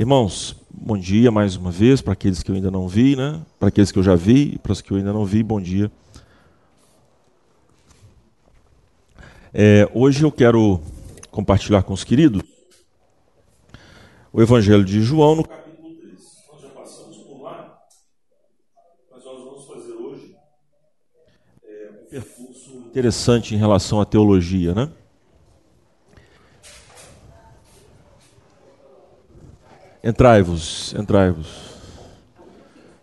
Irmãos, bom dia mais uma vez para aqueles que eu ainda não vi, né? Para aqueles que eu já vi e para os que eu ainda não vi, bom dia. É, hoje eu quero compartilhar com os queridos o Evangelho de João no capítulo 3. Nós já passamos por lá, mas nós vamos fazer hoje é, um percurso interessante em relação à teologia, né? Entrai-vos, entrai-vos.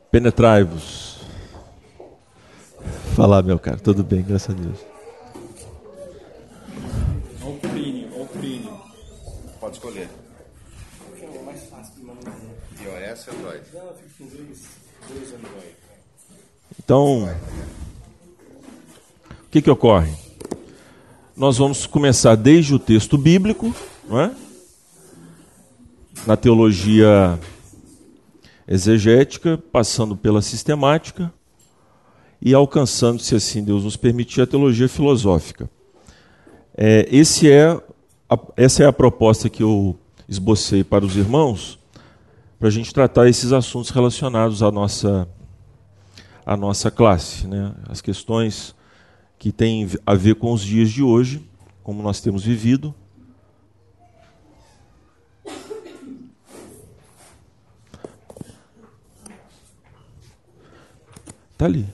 Penetrai-vos. Fala, meu cara, tudo bem, graças a Deus. Ou Plínio, ou Plínio. Pode escolher. É mais fácil de iOS ou Android? Não, eu fico com dois, dois Android. Então, o que, que ocorre? Nós vamos começar desde o texto bíblico, não é? Na teologia exegética, passando pela sistemática e alcançando, se assim Deus nos permitir, a teologia filosófica. É, esse é a, essa é a proposta que eu esbocei para os irmãos, para a gente tratar esses assuntos relacionados à nossa, à nossa classe, né? as questões que têm a ver com os dias de hoje, como nós temos vivido, Está ali.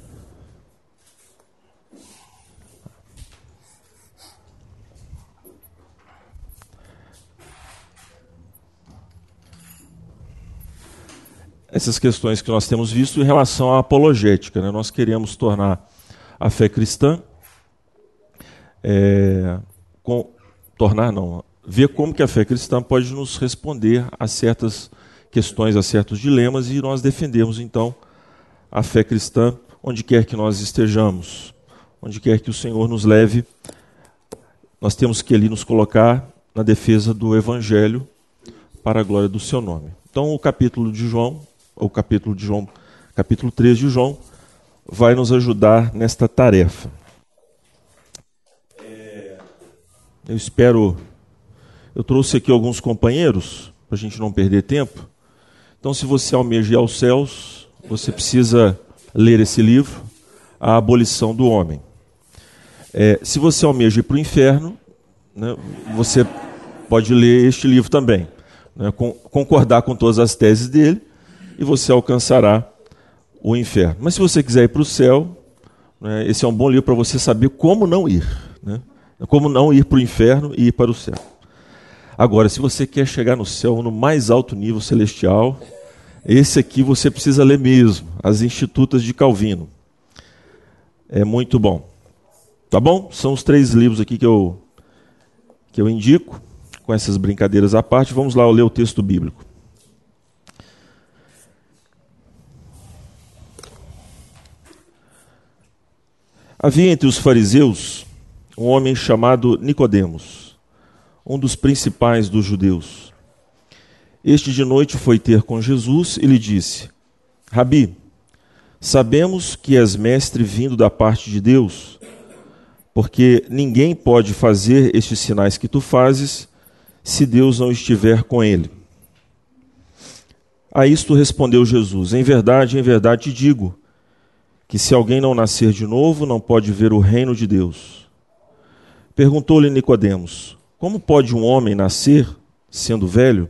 Essas questões que nós temos visto em relação à apologética. Né? Nós queremos tornar a fé cristã, é, com, tornar não, ver como que a fé cristã pode nos responder a certas questões, a certos dilemas, e nós defendemos então a fé cristã onde quer que nós estejamos, onde quer que o Senhor nos leve, nós temos que ali nos colocar na defesa do Evangelho para a glória do seu nome. Então, o capítulo de João, o capítulo de João, capítulo 3 de João, vai nos ajudar nesta tarefa. É, eu espero. Eu trouxe aqui alguns companheiros, para a gente não perder tempo. Então, se você almeja aos céus, você precisa ler esse livro, A Abolição do Homem. É, se você almeja ir para o inferno, né, você pode ler este livro também, né, com, concordar com todas as teses dele, e você alcançará o inferno. Mas se você quiser ir para o céu, né, esse é um bom livro para você saber como não ir. Né, como não ir para o inferno e ir para o céu. Agora, se você quer chegar no céu no mais alto nível celestial, esse aqui você precisa ler mesmo, As Institutas de Calvino. É muito bom. Tá bom? São os três livros aqui que eu, que eu indico, com essas brincadeiras à parte. Vamos lá ler o texto bíblico. Havia entre os fariseus um homem chamado Nicodemos, um dos principais dos judeus. Este de noite foi ter com Jesus e lhe disse: Rabi, sabemos que és mestre vindo da parte de Deus, porque ninguém pode fazer estes sinais que tu fazes se Deus não estiver com ele. A isto respondeu Jesus: Em verdade, em verdade te digo, que se alguém não nascer de novo, não pode ver o reino de Deus. Perguntou-lhe Nicodemos: Como pode um homem nascer sendo velho?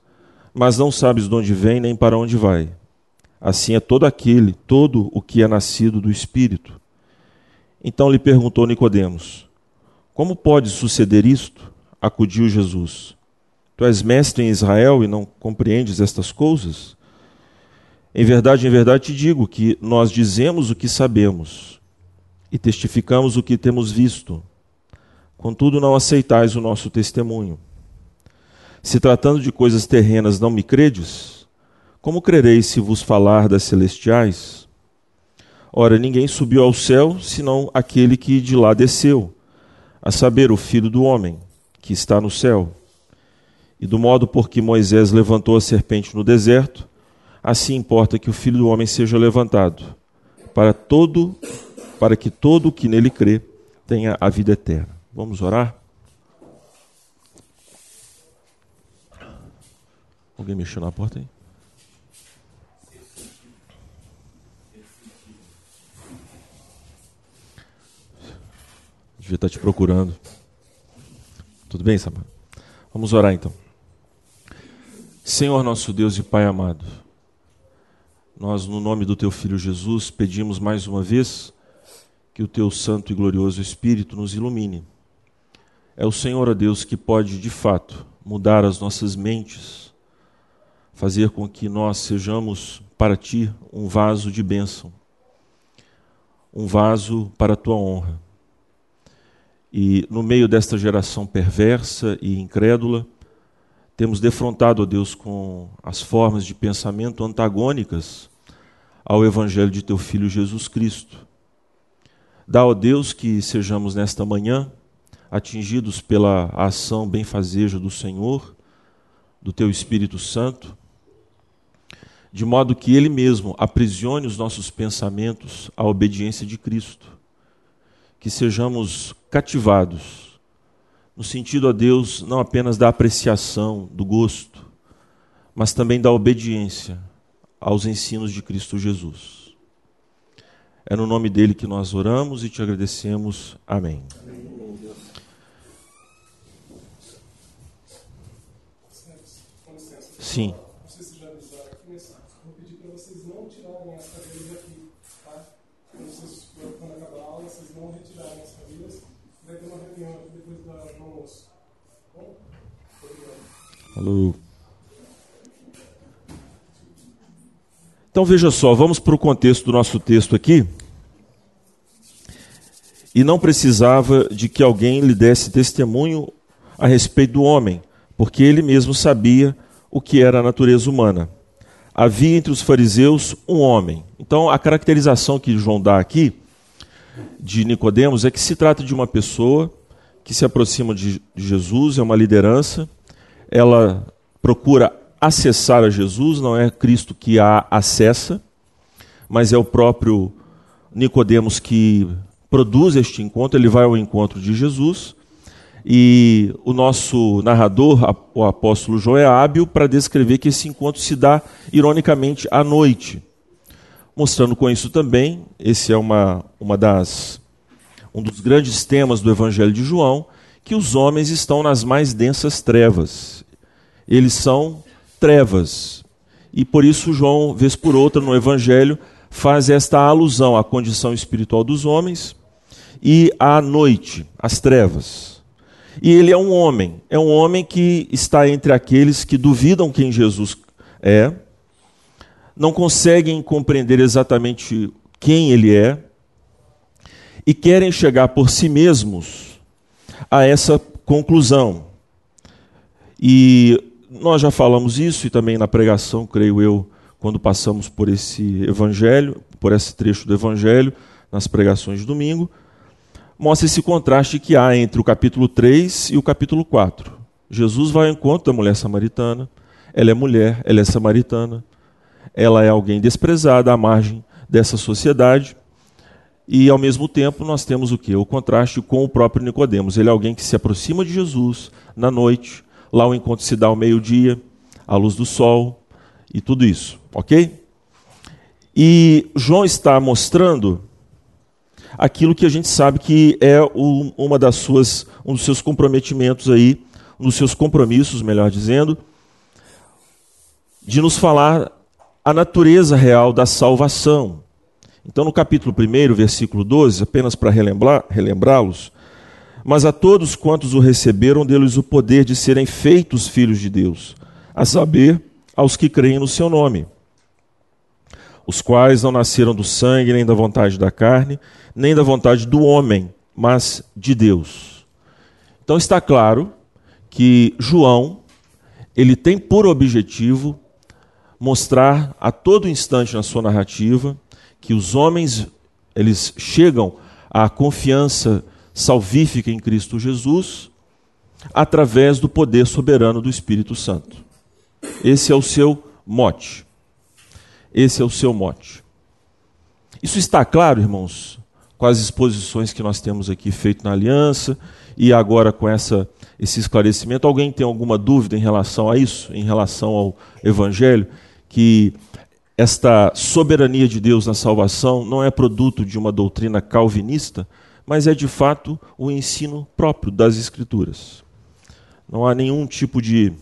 mas não sabes de onde vem nem para onde vai. Assim é todo aquele, todo o que é nascido do Espírito. Então lhe perguntou Nicodemos: Como pode suceder isto? Acudiu Jesus: Tu és mestre em Israel e não compreendes estas coisas? Em verdade, em verdade te digo que nós dizemos o que sabemos e testificamos o que temos visto. Contudo, não aceitais o nosso testemunho. Se tratando de coisas terrenas não me credes, como crereis se vos falar das celestiais? Ora, ninguém subiu ao céu senão aquele que de lá desceu, a saber, o Filho do Homem, que está no céu. E do modo por que Moisés levantou a serpente no deserto, assim importa que o Filho do Homem seja levantado, para todo, para que todo o que nele crê tenha a vida eterna. Vamos orar? Alguém mexeu na porta aí? Devia estar te procurando. Tudo bem, Samara? Vamos orar então. Senhor nosso Deus e Pai amado, nós, no nome do Teu Filho Jesus, pedimos mais uma vez que o Teu Santo e Glorioso Espírito nos ilumine. É o Senhor, a Deus, que pode, de fato, mudar as nossas mentes, fazer com que nós sejamos, para Ti, um vaso de bênção, um vaso para a Tua honra. E no meio desta geração perversa e incrédula, temos defrontado a Deus com as formas de pensamento antagônicas ao Evangelho de Teu Filho Jesus Cristo. Dá, ó Deus, que sejamos nesta manhã atingidos pela ação benfazeja do Senhor, do Teu Espírito Santo, de modo que Ele mesmo aprisione os nossos pensamentos à obediência de Cristo que sejamos cativados, no sentido a Deus não apenas da apreciação, do gosto, mas também da obediência aos ensinos de Cristo Jesus. É no nome dele que nós oramos e te agradecemos. Amém. Sim. Alô. Então veja só, vamos para o contexto do nosso texto aqui. E não precisava de que alguém lhe desse testemunho a respeito do homem, porque ele mesmo sabia o que era a natureza humana. Havia entre os fariseus um homem. Então a caracterização que João dá aqui de Nicodemos é que se trata de uma pessoa que se aproxima de Jesus, é uma liderança ela procura acessar a Jesus, não é Cristo que a acessa, mas é o próprio Nicodemos que produz este encontro, ele vai ao encontro de Jesus. E o nosso narrador, o apóstolo João, é hábil para descrever que esse encontro se dá, ironicamente, à noite. Mostrando com isso também, esse é uma, uma das, um dos grandes temas do Evangelho de João, que os homens estão nas mais densas trevas. Eles são trevas. E por isso João, vez por outra no evangelho, faz esta alusão à condição espiritual dos homens e à noite, às trevas. E ele é um homem, é um homem que está entre aqueles que duvidam quem Jesus é, não conseguem compreender exatamente quem ele é e querem chegar por si mesmos a essa conclusão. E nós já falamos isso e também na pregação, creio eu, quando passamos por esse evangelho, por esse trecho do evangelho, nas pregações de domingo, mostra esse contraste que há entre o capítulo 3 e o capítulo 4. Jesus vai ao encontro da mulher samaritana, ela é mulher, ela é samaritana, ela é alguém desprezada à margem dessa sociedade, e ao mesmo tempo nós temos o que? O contraste com o próprio Nicodemos. Ele é alguém que se aproxima de Jesus na noite. Lá o encontro se dá ao meio-dia, à luz do sol e tudo isso, ok? E João está mostrando aquilo que a gente sabe que é uma das suas, um dos seus comprometimentos aí, um dos seus compromissos, melhor dizendo, de nos falar a natureza real da salvação. Então, no capítulo 1, versículo 12, apenas para relembrá-los, mas a todos quantos o receberam, deu-lhes o poder de serem feitos filhos de Deus, a saber, aos que creem no seu nome, os quais não nasceram do sangue, nem da vontade da carne, nem da vontade do homem, mas de Deus. Então está claro que João, ele tem por objetivo mostrar a todo instante na sua narrativa que os homens eles chegam à confiança salvífica em Cristo Jesus através do poder soberano do Espírito Santo. Esse é o seu mote. Esse é o seu mote. Isso está claro, irmãos, com as exposições que nós temos aqui feito na aliança e agora com essa esse esclarecimento. Alguém tem alguma dúvida em relação a isso, em relação ao evangelho, que esta soberania de Deus na salvação não é produto de uma doutrina calvinista, mas é de fato o ensino próprio das Escrituras. Não há nenhum tipo de,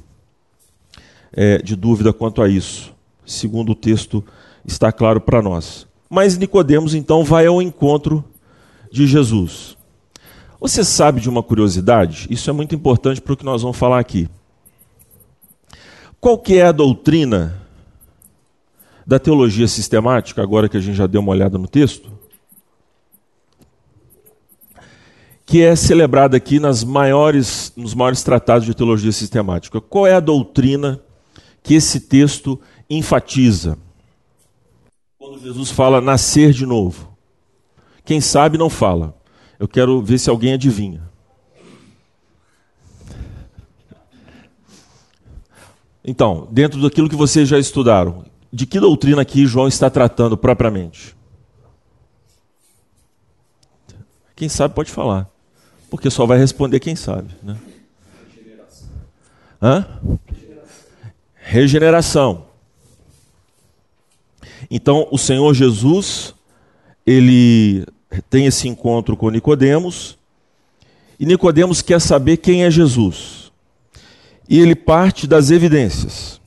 é, de dúvida quanto a isso, segundo o texto está claro para nós. Mas Nicodemos então vai ao encontro de Jesus. Você sabe de uma curiosidade? Isso é muito importante para o que nós vamos falar aqui. Qual que é a doutrina da teologia sistemática, agora que a gente já deu uma olhada no texto? que é celebrada aqui nas maiores, nos maiores tratados de teologia sistemática. Qual é a doutrina que esse texto enfatiza? Quando Jesus fala nascer de novo. Quem sabe não fala. Eu quero ver se alguém adivinha. Então, dentro daquilo que vocês já estudaram, de que doutrina aqui João está tratando propriamente? Quem sabe pode falar. Porque só vai responder quem sabe. Né? Hã? Regeneração. Então, o Senhor Jesus, ele tem esse encontro com Nicodemos, e Nicodemos quer saber quem é Jesus. E ele parte das evidências.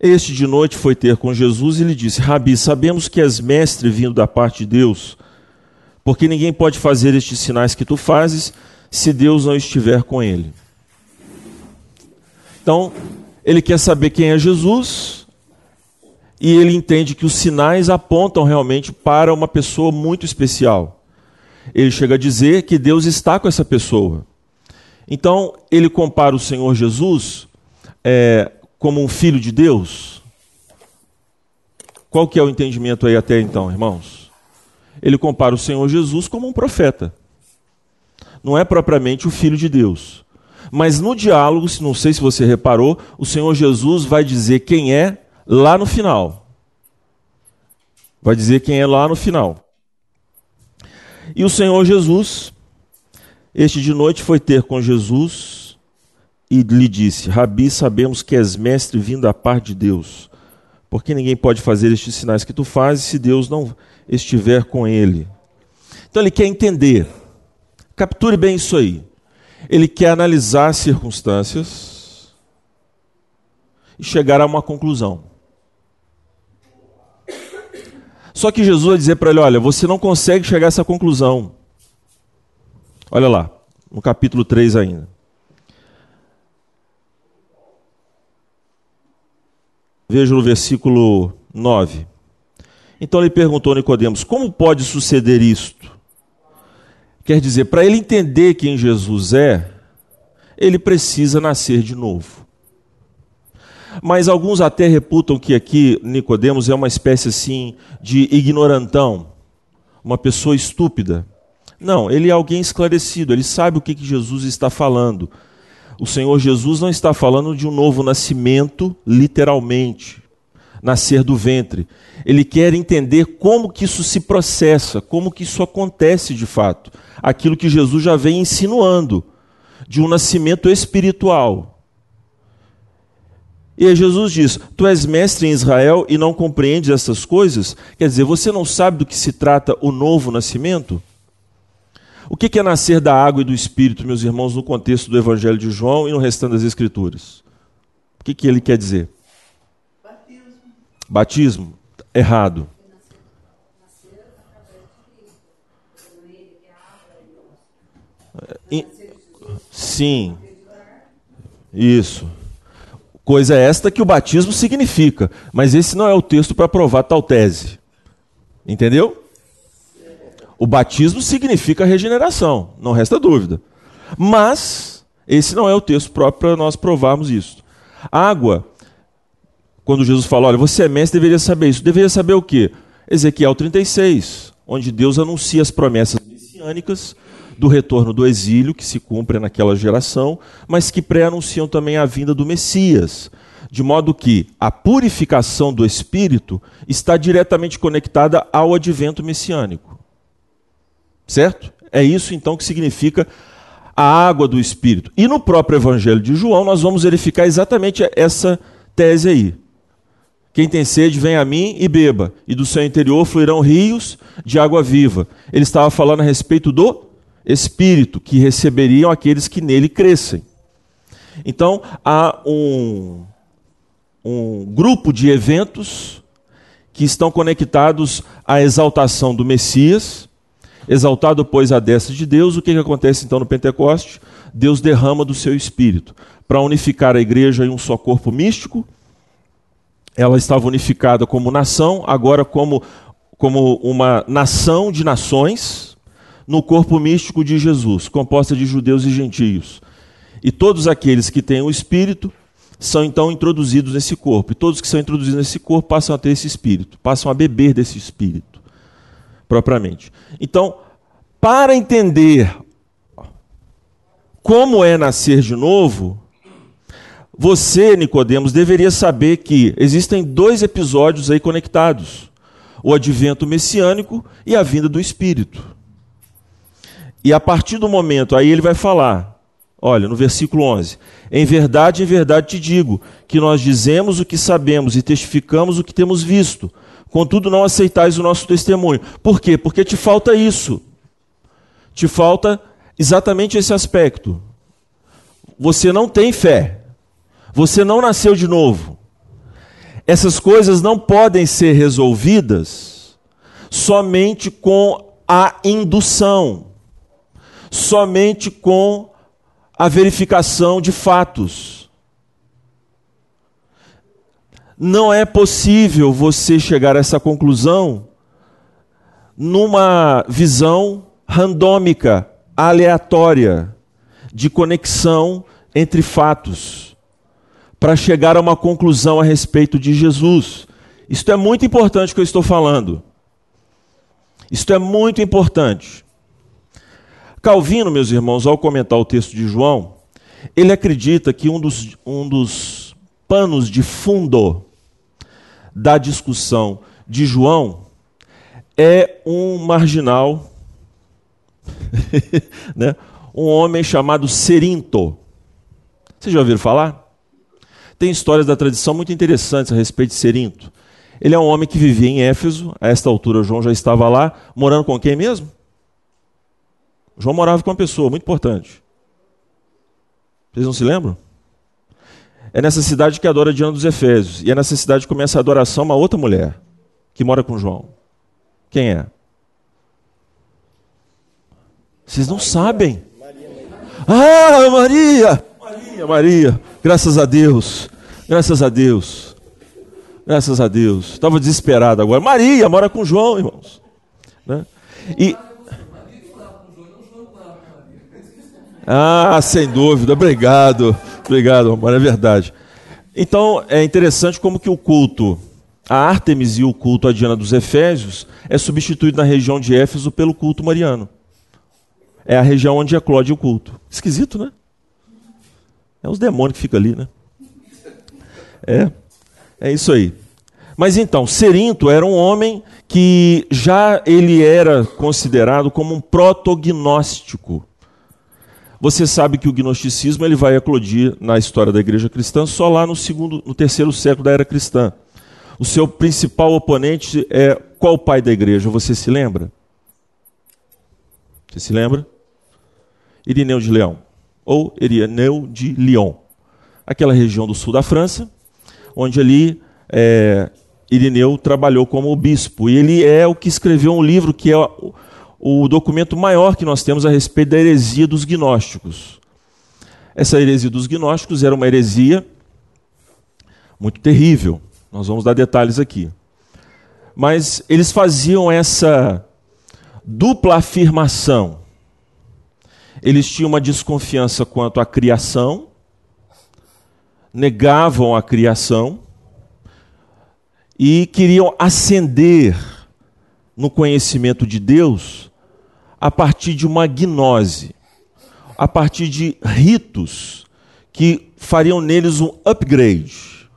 Este de noite foi ter com Jesus e lhe disse: Rabi, sabemos que és mestre vindo da parte de Deus porque ninguém pode fazer estes sinais que tu fazes se Deus não estiver com ele. Então, ele quer saber quem é Jesus e ele entende que os sinais apontam realmente para uma pessoa muito especial. Ele chega a dizer que Deus está com essa pessoa. Então, ele compara o Senhor Jesus é, como um filho de Deus. Qual que é o entendimento aí até então, irmãos? ele compara o Senhor Jesus como um profeta. Não é propriamente o Filho de Deus. Mas no diálogo, não sei se você reparou, o Senhor Jesus vai dizer quem é lá no final. Vai dizer quem é lá no final. E o Senhor Jesus, este de noite foi ter com Jesus e lhe disse: Rabi, sabemos que és mestre vindo da parte de Deus, porque ninguém pode fazer estes sinais que tu fazes se Deus não estiver com ele. Então ele quer entender. Capture bem isso aí. Ele quer analisar as circunstâncias e chegar a uma conclusão. Só que Jesus vai dizer para ele: olha, você não consegue chegar a essa conclusão. Olha lá, no capítulo 3 ainda. Veja no versículo 9. Então ele perguntou a Nicodemos: "Como pode suceder isto?" Quer dizer, para ele entender quem Jesus é, ele precisa nascer de novo. Mas alguns até reputam que aqui Nicodemos é uma espécie assim de ignorantão, uma pessoa estúpida. Não, ele é alguém esclarecido, ele sabe o que, que Jesus está falando. O Senhor Jesus não está falando de um novo nascimento, literalmente nascer do ventre. Ele quer entender como que isso se processa, como que isso acontece de fato. Aquilo que Jesus já vem insinuando, de um nascimento espiritual. E Jesus diz: Tu és mestre em Israel e não compreendes essas coisas? Quer dizer, você não sabe do que se trata o novo nascimento? O que é nascer da água e do espírito, meus irmãos, no contexto do Evangelho de João e no restante das Escrituras? O que, ele quer dizer? Batismo, errado. Sim. Isso. Coisa esta que o batismo significa, mas esse não é o texto para provar tal tese. Entendeu? O batismo significa regeneração, não resta dúvida. Mas Esse não é o texto próprio para nós provarmos isso. Água, quando Jesus fala, olha, você é mestre, deveria saber isso. Deveria saber o quê? Ezequiel 36, onde Deus anuncia as promessas messiânicas do retorno do exílio, que se cumpre naquela geração, mas que pré-anunciam também a vinda do Messias. De modo que a purificação do espírito está diretamente conectada ao advento messiânico. Certo? É isso então que significa a água do espírito. E no próprio evangelho de João nós vamos verificar exatamente essa tese aí. Quem tem sede, vem a mim e beba, e do seu interior fluirão rios de água viva. Ele estava falando a respeito do Espírito que receberiam aqueles que nele crescem. Então, há um, um grupo de eventos que estão conectados à exaltação do Messias. Exaltado, pois, a destra de Deus, o que, que acontece então no Pentecoste? Deus derrama do seu Espírito para unificar a igreja em um só corpo místico. Ela estava unificada como nação, agora como, como uma nação de nações no corpo místico de Jesus, composta de judeus e gentios. E todos aqueles que têm o Espírito são então introduzidos nesse corpo. E todos que são introduzidos nesse corpo passam a ter esse Espírito, passam a beber desse Espírito, propriamente. Então, para entender como é nascer de novo, você, Nicodemos, deveria saber que existem dois episódios aí conectados: o advento messiânico e a vinda do Espírito. E a partir do momento, aí ele vai falar, olha, no versículo 11: Em verdade, em verdade te digo, que nós dizemos o que sabemos e testificamos o que temos visto, contudo não aceitais o nosso testemunho. Por quê? Porque te falta isso. Te falta exatamente esse aspecto. Você não tem fé. Você não nasceu de novo. Essas coisas não podem ser resolvidas somente com a indução somente com a verificação de fatos. Não é possível você chegar a essa conclusão numa visão randômica, aleatória, de conexão entre fatos, para chegar a uma conclusão a respeito de Jesus. Isto é muito importante que eu estou falando. Isto é muito importante. Calvino, meus irmãos, ao comentar o texto de João, ele acredita que um dos, um dos panos de fundo da discussão de João é um marginal, né? um homem chamado Serinto. Vocês já ouviram falar? Tem histórias da tradição muito interessantes a respeito de Serinto. Ele é um homem que vivia em Éfeso, a esta altura João já estava lá, morando com quem mesmo? João morava com uma pessoa muito importante. Vocês não se lembram? É nessa cidade que adora Diana dos Efésios. E é nessa cidade que começa a adoração uma outra mulher que mora com João. Quem é? Vocês não sabem. Ah, Maria! Maria, Maria. Graças a Deus. Graças a Deus. Graças a Deus. Estava desesperado agora. Maria mora com João, irmãos. Né? E Ah, sem dúvida. Obrigado. Obrigado, amor. É verdade. Então, é interessante como que o culto a Ártemis e o culto a Diana dos Efésios é substituído na região de Éfeso pelo culto mariano. É a região onde eclode o culto. Esquisito, né? É os demônios que ficam ali, né? É, é isso aí. Mas então, Serinto era um homem que já ele era considerado como um protognóstico. Você sabe que o gnosticismo ele vai eclodir na história da igreja cristã só lá no segundo, no terceiro século da era cristã. O seu principal oponente é qual pai da igreja? Você se lembra? Você se lembra? Irineu de Leão ou Irineu de Lyon, aquela região do sul da França, onde ali é, Irineu trabalhou como bispo e ele é o que escreveu um livro que é o documento maior que nós temos a respeito da heresia dos gnósticos. Essa heresia dos gnósticos era uma heresia muito terrível. Nós vamos dar detalhes aqui. Mas eles faziam essa dupla afirmação. Eles tinham uma desconfiança quanto à criação, negavam a criação e queriam ascender no conhecimento de Deus a partir de uma gnose, a partir de ritos que fariam neles um upgrade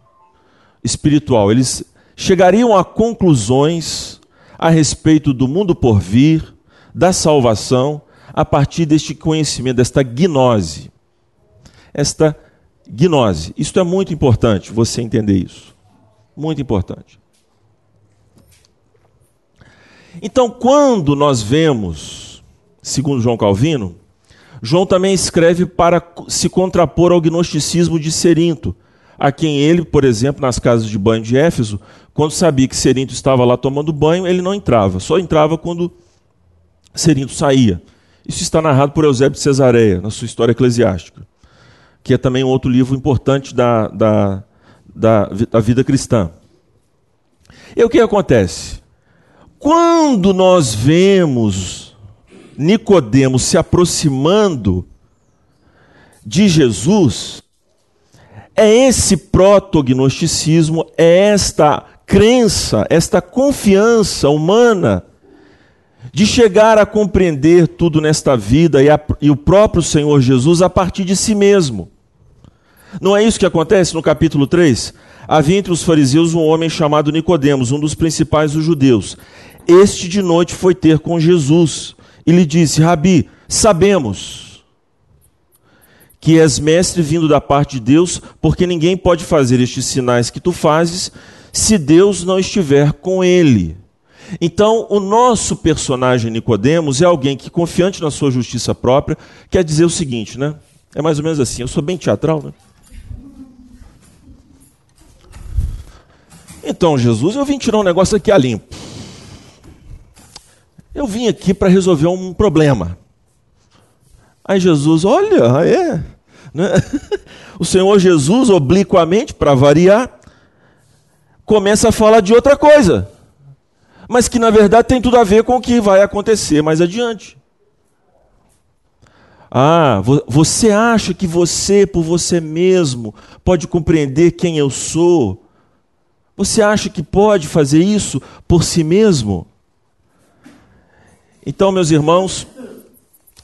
espiritual. Eles chegariam a conclusões a respeito do mundo por vir, da salvação, a partir deste conhecimento, desta gnose. Esta gnose. Isto é muito importante você entender isso. Muito importante. Então, quando nós vemos, segundo João Calvino, João também escreve para se contrapor ao gnosticismo de Serinto, a quem ele, por exemplo, nas casas de banho de Éfeso, quando sabia que Serinto estava lá tomando banho, ele não entrava, só entrava quando Serinto saía. Isso está narrado por Eusébio de Cesareia, na sua história eclesiástica, que é também um outro livro importante da, da, da, da vida cristã. E o que acontece? Quando nós vemos Nicodemos se aproximando de Jesus, é esse protognosticismo, é esta crença, esta confiança humana de chegar a compreender tudo nesta vida e, a, e, o próprio Senhor Jesus a partir de si mesmo. Não é isso que acontece no capítulo 3? Havia entre os fariseus um homem chamado Nicodemos, um dos principais dos judeus. Este de noite foi ter com Jesus e lhe disse: Rabi, sabemos que és mestre vindo da parte de Deus, porque ninguém pode fazer estes sinais que tu fazes se Deus não estiver com ele. Então, o nosso personagem Nicodemos é alguém que, confiante na sua justiça própria, quer dizer o seguinte, né? É mais ou menos assim. Eu sou bem teatral, né? Então, Jesus, eu vim tirar um negócio aqui a limpo. Eu vim aqui para resolver um problema. Aí Jesus, olha, é. Né? O Senhor Jesus, obliquamente, para variar, começa a falar de outra coisa. Mas que na verdade tem tudo a ver com o que vai acontecer mais adiante. Ah, você acha que você, por você mesmo, pode compreender quem eu sou? Você acha que pode fazer isso por si mesmo? Então, meus irmãos,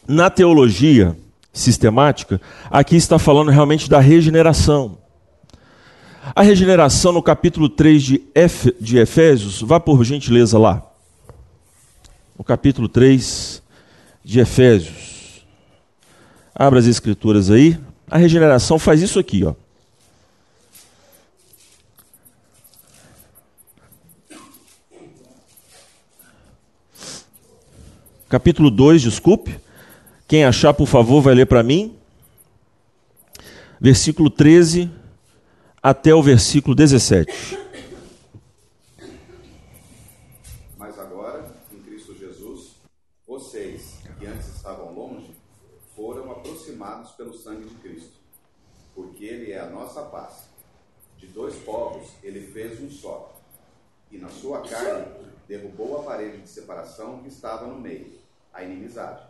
na teologia sistemática, aqui está falando realmente da regeneração. A regeneração no capítulo 3 de, de Efésios, vá por gentileza lá. No capítulo 3 de Efésios. Abra as escrituras aí. A regeneração faz isso aqui, ó. Capítulo 2, desculpe. Quem achar, por favor, vai ler para mim. Versículo 13 até o versículo 17. Mas agora, em Cristo Jesus, vocês que antes estavam longe, foram aproximados pelo sangue de Cristo, porque Ele é a nossa paz. De dois povos, Ele fez um só, e na sua carne derrubou a parede de separação que estava no meio a inimizade.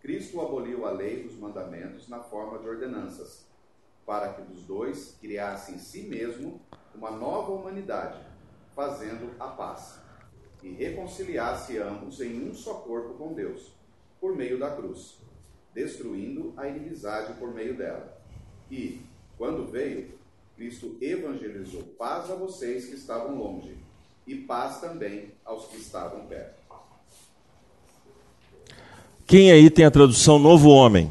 Cristo aboliu a lei dos mandamentos na forma de ordenanças, para que dos dois criasse em si mesmo uma nova humanidade, fazendo a paz, e reconciliasse ambos em um só corpo com Deus, por meio da cruz, destruindo a inimizade por meio dela. E, quando veio, Cristo evangelizou paz a vocês que estavam longe, e paz também aos que estavam perto. Quem aí tem a tradução Novo Homem?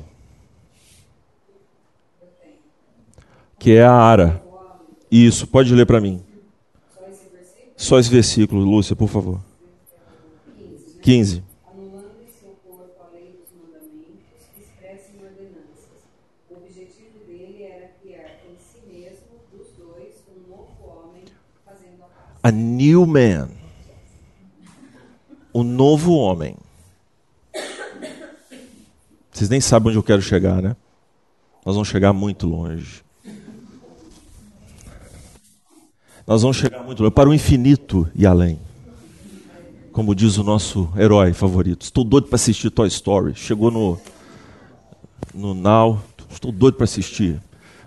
Que é a Ara. Isso, pode ler para mim. Só esse versículo, Lúcia, por favor. 15. A new man. O novo homem. Vocês nem sabem onde eu quero chegar, né? Nós vamos chegar muito longe. Nós vamos chegar muito longe, para o infinito e além. Como diz o nosso herói favorito. Estou doido para assistir Toy Story. Chegou no, no Now. Estou doido para assistir.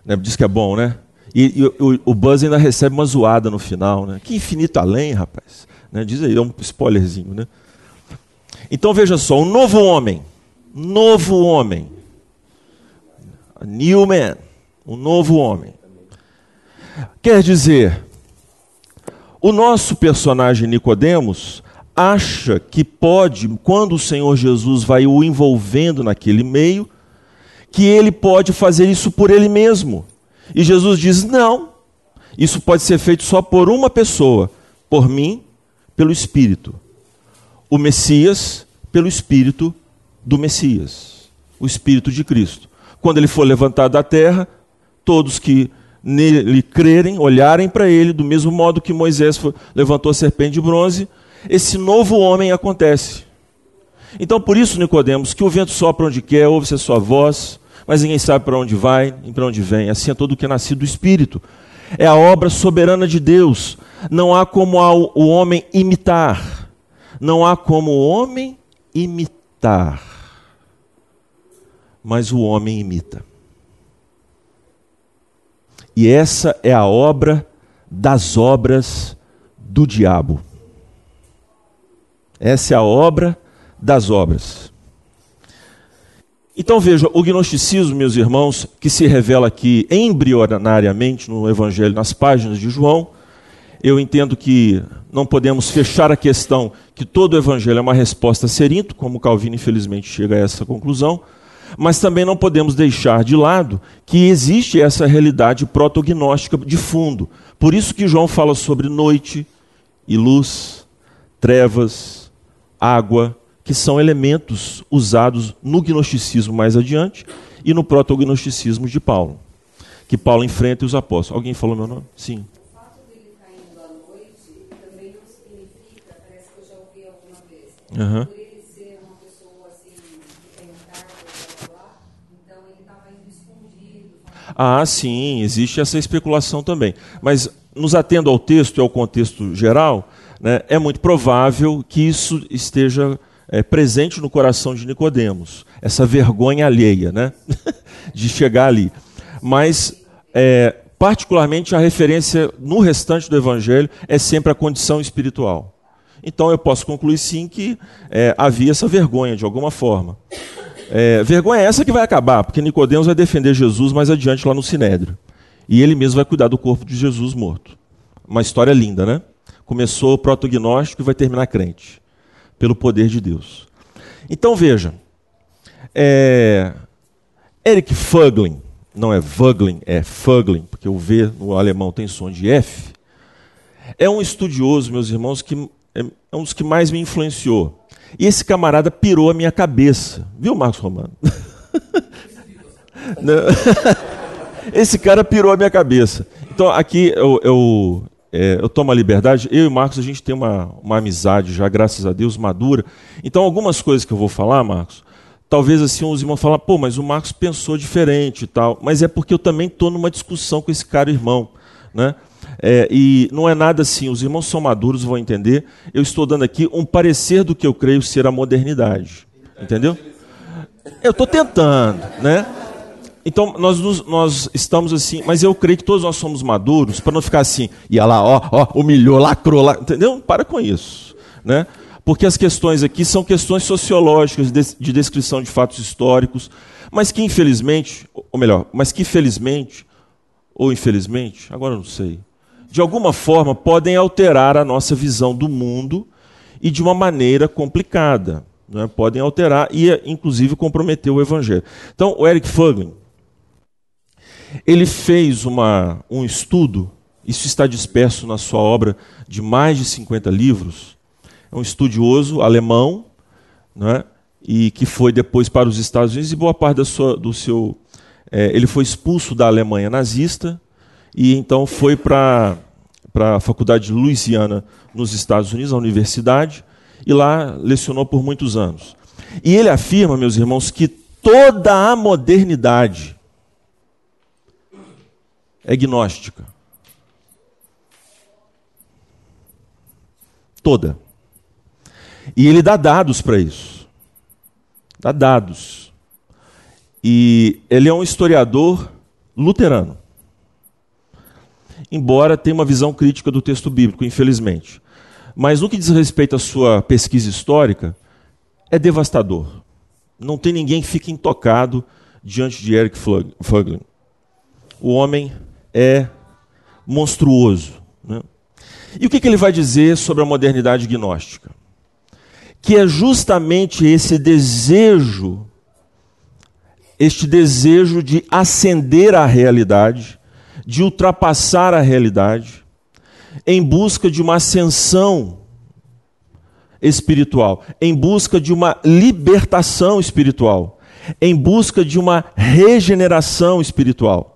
Né? Diz que é bom, né? E, e o, o, Buzz ainda recebe uma zoada no final, né? Que infinito além, rapaz. Né? Diz aí, é um spoilerzinho, né? Então veja só, um novo homem, novo homem, a new man, um novo homem. Quer dizer, o nosso personagem Nicodemos acha que pode, quando o Senhor Jesus vai o envolvendo naquele meio, que ele pode fazer isso por ele mesmo. E Jesus diz: não, isso pode ser feito só por uma pessoa, por mim, pelo Espírito. O Messias, pelo Espírito do Messias, o Espírito de Cristo. Quando ele for levantado da terra, todos que nele crerem, olharem para ele, do mesmo modo que Moisés levantou a serpente de bronze, esse novo homem acontece. Então, por isso, Nicodemos, que o vento sopra onde quer, ouve-se a sua voz, mas ninguém sabe para onde vai e para onde vem. Assim é todo o que é nascido do Espírito. É a obra soberana de Deus. Não há como o homem imitar. Não há como o homem imitar. Mas o homem imita. E essa é a obra das obras do diabo. Essa é a obra das obras. Então veja, o gnosticismo, meus irmãos, que se revela aqui embrionariamente no Evangelho, nas páginas de João, eu entendo que não podemos fechar a questão que todo o Evangelho é uma resposta Serinto, como Calvino infelizmente chega a essa conclusão, mas também não podemos deixar de lado que existe essa realidade protognóstica de fundo. Por isso que João fala sobre noite e luz, trevas, água, que são elementos usados no gnosticismo mais adiante e no protognosticismo de Paulo, que Paulo enfrenta os apóstolos. Alguém falou meu nome? Sim. Uhum. Ah, sim, existe essa especulação também. Mas, nos atendo ao texto e ao contexto geral, né, é muito provável que isso esteja é, presente no coração de Nicodemos, essa vergonha alheia, né, de chegar ali. Mas, é, particularmente, a referência no restante do Evangelho é sempre a condição espiritual. Então, eu posso concluir sim que é, havia essa vergonha de alguma forma. É, vergonha é essa que vai acabar, porque Nicodemos vai defender Jesus mais adiante lá no Sinédrio. E ele mesmo vai cuidar do corpo de Jesus morto. Uma história linda, né? Começou protognóstico e vai terminar crente, pelo poder de Deus. Então veja, é, Eric Fuglin, não é Vuglin, é Fuglin, porque o V no alemão tem som de F, é um estudioso, meus irmãos, que é é um dos que mais me influenciou. E esse camarada pirou a minha cabeça. Viu, Marcos Romano? Esse cara pirou a minha cabeça. Então, aqui eu, eu, é, eu tomo a liberdade. Eu e o Marcos, a gente tem uma, uma amizade já, graças a Deus, madura. Então, algumas coisas que eu vou falar, Marcos, talvez assim os irmãos falam, pô, mas o Marcos pensou diferente e tal. Mas é porque eu também estou numa discussão com esse cara irmão. Né? É, e não é nada assim, os irmãos são maduros, vão entender. Eu estou dando aqui um parecer do que eu creio ser a modernidade. Entendeu? Eu estou tentando, né? Então, nós, nos- nós estamos assim, mas eu creio que todos nós somos maduros, para não ficar assim, ia lá, ó, ó, humilhou, lacrou, lá, entendeu? Para com isso, né? Porque as questões aqui são questões sociológicas, de, de descrição de fatos históricos, mas que infelizmente, ou melhor, mas que felizmente, ou infelizmente, agora não sei, de alguma forma podem alterar a nossa visão do mundo e de uma maneira complicada. né? Podem alterar e, inclusive, comprometer o evangelho. Então, o Eric Fuglin, ele fez uma, um estudo, isso está disperso na sua obra de mais de 50 livros. É um estudioso alemão, né, e que foi depois para os Estados Unidos e boa parte da sua, do seu. é, ele foi expulso da Alemanha nazista e então foi para a faculdade de Louisiana nos Estados Unidos, a universidade, e lá lecionou por muitos anos. E ele afirma, meus irmãos, que toda a modernidade é gnóstica. Toda. E ele dá dados para isso. Dá dados. E ele é um historiador luterano. Embora tenha uma visão crítica do texto bíblico, infelizmente. Mas no que diz respeito à sua pesquisa histórica, é devastador. Não tem ninguém que fique intocado diante de Eric Fuglin. O homem é monstruoso. Né? E o que, que ele vai dizer sobre a modernidade gnóstica? Que é justamente esse desejo, este desejo de ascender à realidade, de ultrapassar a realidade, em busca de uma ascensão espiritual, em busca de uma libertação espiritual, em busca de uma regeneração espiritual.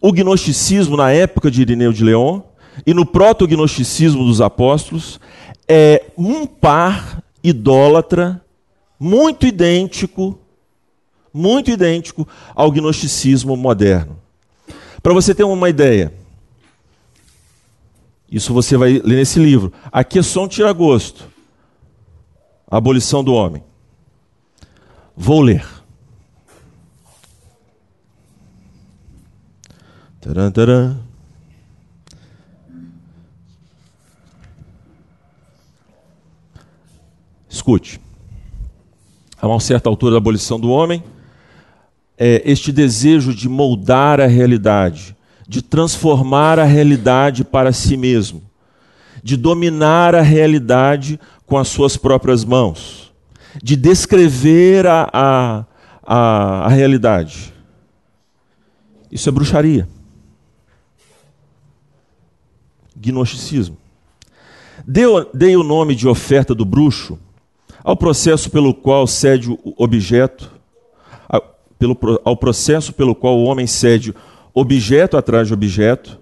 O gnosticismo, na época de Irineu de León, e no proto-gnosticismo dos apóstolos, é um par idólatra muito idêntico, muito idêntico ao gnosticismo moderno. Para você ter uma ideia, isso você vai ler nesse livro. Aqui é só um tiragosto. Abolição do homem. Vou ler. Taran, taran. Escute. A uma certa altura da abolição do homem, é, este desejo de moldar a realidade, de transformar a realidade para si mesmo, de dominar a realidade com as suas próprias mãos, de descrever a, a, a, a realidade. Isso é bruxaria. Gnosticismo. Deu, dei o nome de oferta do bruxo ao processo pelo qual cede o objeto, ao processo pelo qual o homem cede objeto atrás de objeto,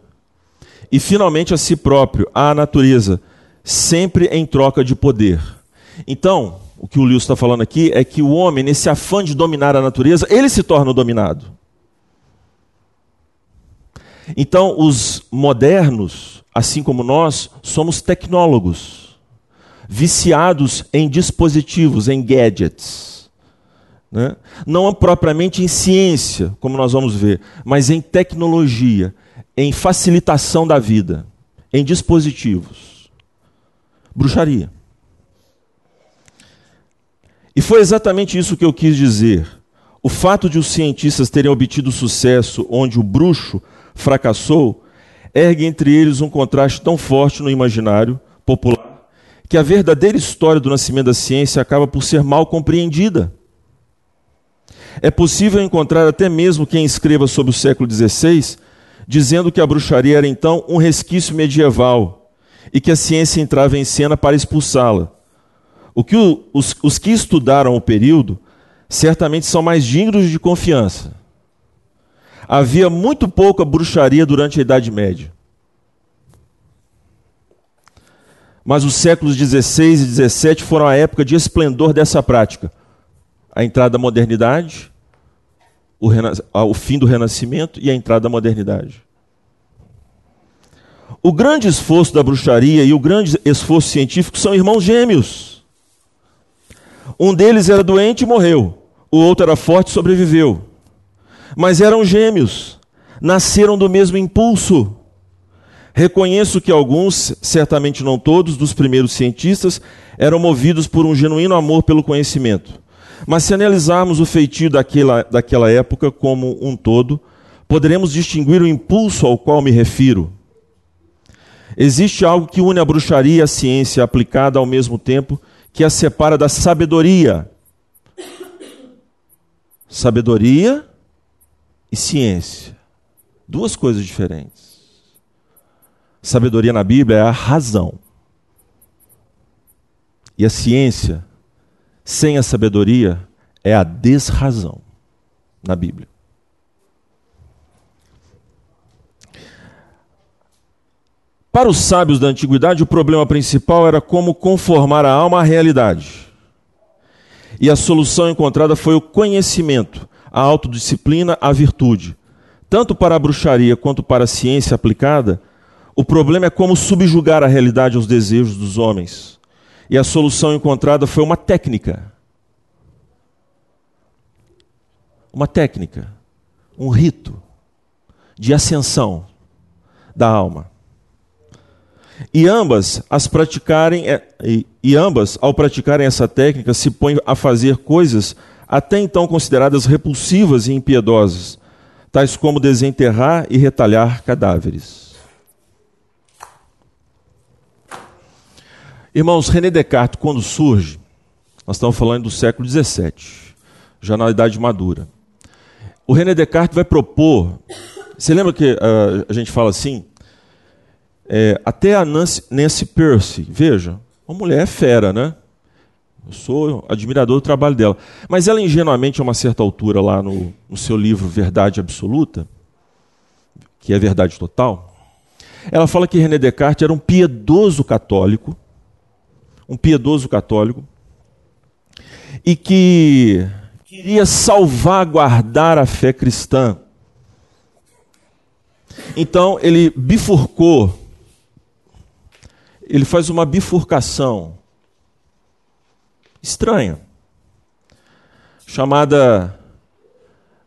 e finalmente a si próprio, à natureza, sempre em troca de poder. Então, o que o Lewis está falando aqui é que o homem, nesse afã de dominar a natureza, ele se torna o dominado. Então, os modernos, assim como nós, somos tecnólogos, viciados em dispositivos, em gadgets. Né? Não propriamente em ciência, como nós vamos ver, mas em tecnologia, em facilitação da vida, em dispositivos. Bruxaria. E foi exatamente isso que eu quis dizer. O fato de os cientistas terem obtido sucesso onde o bruxo fracassou ergue entre eles um contraste tão forte no imaginário popular que a verdadeira história do nascimento da ciência acaba por ser mal compreendida. É possível encontrar até mesmo quem escreva sobre o século XVI dizendo que a bruxaria era então um resquício medieval e que a ciência entrava em cena para expulsá-la. O que os, os que estudaram o período certamente são mais dignos de confiança. Havia muito pouca bruxaria durante a Idade Média. Mas os séculos XVI e XVII foram a época de esplendor dessa prática a entrada da modernidade, o, o fim do renascimento e a entrada da modernidade. O grande esforço da bruxaria e o grande esforço científico são irmãos gêmeos. Um deles era doente e morreu, o outro era forte e sobreviveu. Mas eram gêmeos, nasceram do mesmo impulso. Reconheço que alguns, certamente não todos, dos primeiros cientistas eram movidos por um genuíno amor pelo conhecimento. Mas se analisarmos o feitio daquela, daquela época como um todo, poderemos distinguir o impulso ao qual me refiro. Existe algo que une a bruxaria e a ciência aplicada ao mesmo tempo, que a separa da sabedoria. Sabedoria e ciência. Duas coisas diferentes. Sabedoria na Bíblia é a razão. E a ciência sem a sabedoria é a desrazão na Bíblia. Para os sábios da antiguidade, o problema principal era como conformar a alma à realidade. E a solução encontrada foi o conhecimento, a autodisciplina, a virtude. Tanto para a bruxaria quanto para a ciência aplicada, o problema é como subjugar a realidade aos desejos dos homens e a solução encontrada foi uma técnica. uma técnica, um rito de ascensão da alma. E ambas, as praticarem, é, e ambas, ao praticarem essa técnica, se põem a fazer coisas até então consideradas repulsivas e impiedosas, tais como desenterrar e retalhar cadáveres. Irmãos, René Descartes, quando surge, nós estamos falando do século XVII, já na idade madura. O René Descartes vai propor. Você lembra que uh, a gente fala assim? É, até a Nancy, Nancy Percy, veja, uma mulher fera, né? Eu sou admirador do trabalho dela. Mas ela, ingenuamente, a uma certa altura, lá no, no seu livro Verdade Absoluta, que é verdade total, ela fala que René Descartes era um piedoso católico, um piedoso católico, e que queria salvaguardar a fé cristã. Então ele bifurcou, ele faz uma bifurcação estranha, chamada,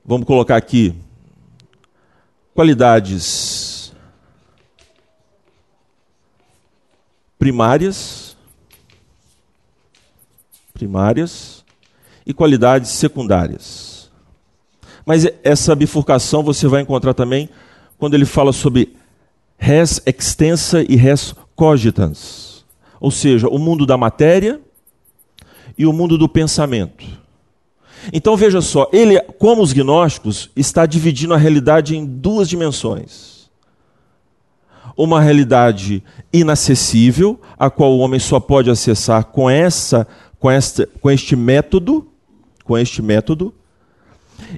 vamos colocar aqui, qualidades primárias, primárias e qualidades secundárias. Mas essa bifurcação você vai encontrar também quando ele fala sobre res extensa e res cogitans, ou seja, o mundo da matéria e o mundo do pensamento. Então veja só, ele, como os gnósticos, está dividindo a realidade em duas dimensões. Uma realidade inacessível, a qual o homem só pode acessar com essa com este, com este método, com este método,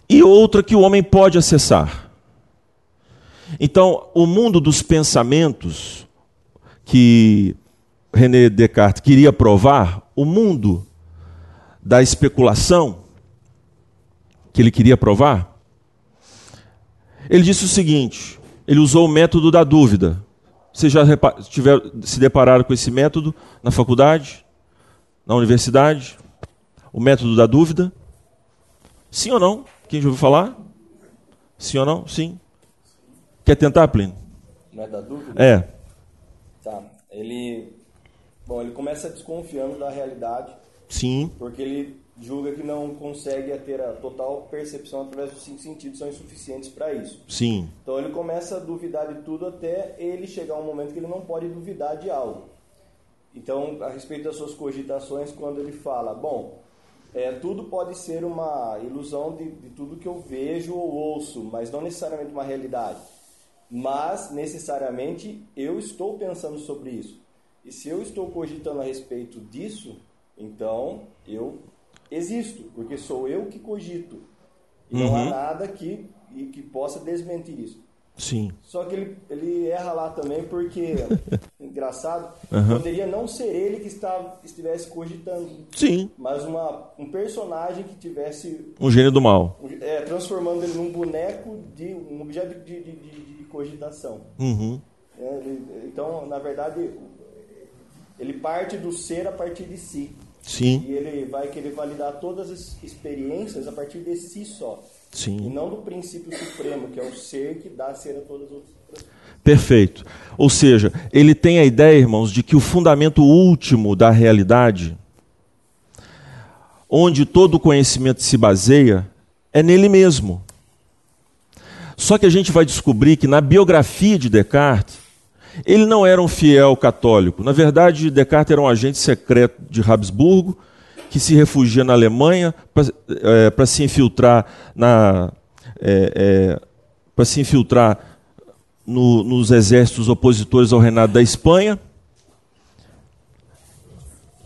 e outra que o homem pode acessar. Então, o mundo dos pensamentos que René Descartes queria provar, o mundo da especulação que ele queria provar, ele disse o seguinte: ele usou o método da dúvida. Vocês já tiver, se depararam com esse método na faculdade, na universidade? O método da dúvida? Sim ou não? Quem já ouviu falar? Sim ou não? Sim. Quer tentar, Plínio? Não é da dúvida? É. Tá. Ele. Bom, ele começa desconfiando da realidade Sim. porque ele julga que não consegue ter a total percepção através dos cinco sentidos, são insuficientes para isso. Sim. Então ele começa a duvidar de tudo até ele chegar a um momento que ele não pode duvidar de algo. Então, a respeito das suas cogitações, quando ele fala, bom, é, tudo pode ser uma ilusão de, de tudo que eu vejo ou ouço, mas não necessariamente uma realidade. Mas, necessariamente, eu estou pensando sobre isso. E se eu estou cogitando a respeito disso, então, eu existo, porque sou eu que cogito. E não há Uhum. nada que, e que possa desmentir isso. Sim. Só que ele, ele erra lá também porque, engraçado, Aham. poderia não ser ele que estava, estivesse cogitando, Sim. mas uma, um personagem que tivesse Um gênio do mal. é, transformando ele num boneco de um objeto de, de, de- de cogitação. Uhum. É, ele- então, na verdade, ele parte do ser a partir de si. Sim. E ele vai querer validar todas as experiências a partir de si só. E Sim. não do princípio supremo, que é o ser que dá ser a todas as outras. Perfeito. Ou seja, ele tem a ideia, irmãos, de que o fundamento último da realidade, onde todo o conhecimento se baseia, é nele mesmo. Só que a gente vai descobrir que na biografia de Descartes, ele não era um fiel católico. Na verdade, Descartes era um agente secreto de Habsburgo, que se refugia na Alemanha para se infiltrar na para se infiltrar no- nos exércitos opositores ao reinado da Espanha.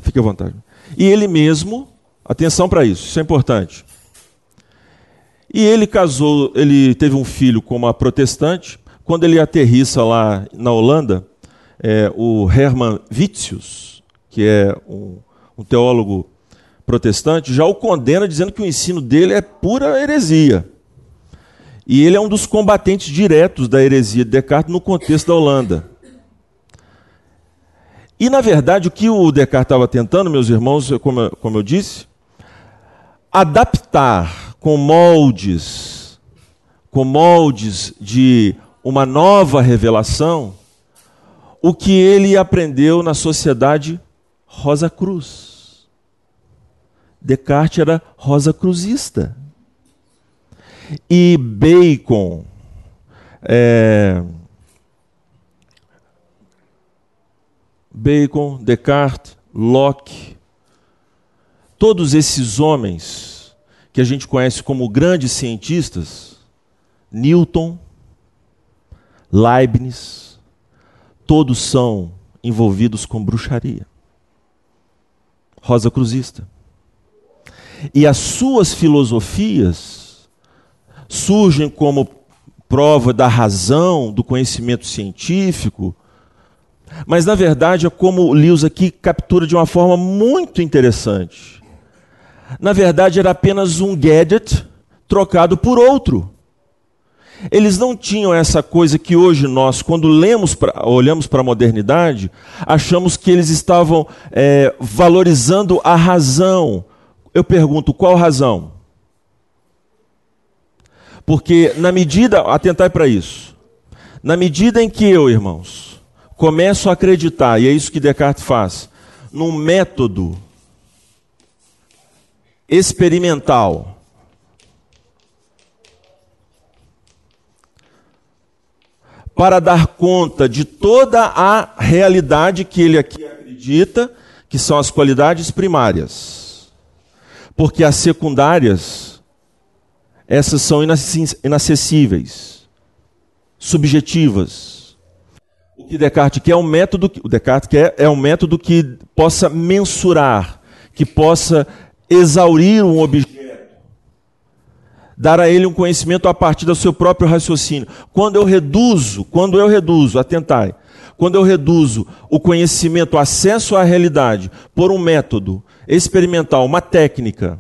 Fique à vontade. E ele mesmo, atenção para isso, isso é importante. E ele casou, ele teve um filho com uma protestante. Quando ele aterrissa lá na Holanda, é, o Hermann Witsius, que é um, um teólogo protestante, já o condena dizendo que o ensino dele é pura heresia. E ele é um dos combatentes diretos da heresia de Descartes no contexto da Holanda. E, na verdade, o que o Descartes estava tentando, meus irmãos, como eu, como eu disse, adaptar com moldes, com moldes de uma nova revelação, o que ele aprendeu na sociedade Rosa Cruz. Descartes era rosa cruzista. E Bacon, é, Bacon, Descartes, Locke, todos esses homens que a gente conhece como grandes cientistas, Newton, Leibniz, todos são envolvidos com bruxaria. Rosa Cruzista. E as suas filosofias surgem como prova da razão, do conhecimento científico, mas na verdade é como Lewis aqui captura de uma forma muito interessante. Na verdade era apenas um gadget trocado por outro. Eles não tinham essa coisa que hoje nós, quando lemos pra, olhamos para a modernidade, achamos que eles estavam é, valorizando a razão. Eu pergunto, qual razão? Porque na medida, atentai para isso, na medida em que eu, irmãos, começo a acreditar, e é isso que Descartes faz, num método experimental para dar conta de toda a realidade que ele aqui acredita, que são as qualidades primárias. Porque as secundárias, essas são inacessíveis, subjetivas. O que Descartes quer é um método, o Descartes quer é um método que possa mensurar, que possa exaurir um objeto dar a ele um conhecimento a partir do seu próprio raciocínio. Quando eu reduzo, quando eu reduzo, atentai, quando eu reduzo o conhecimento, o acesso à realidade por um método experimental, uma técnica,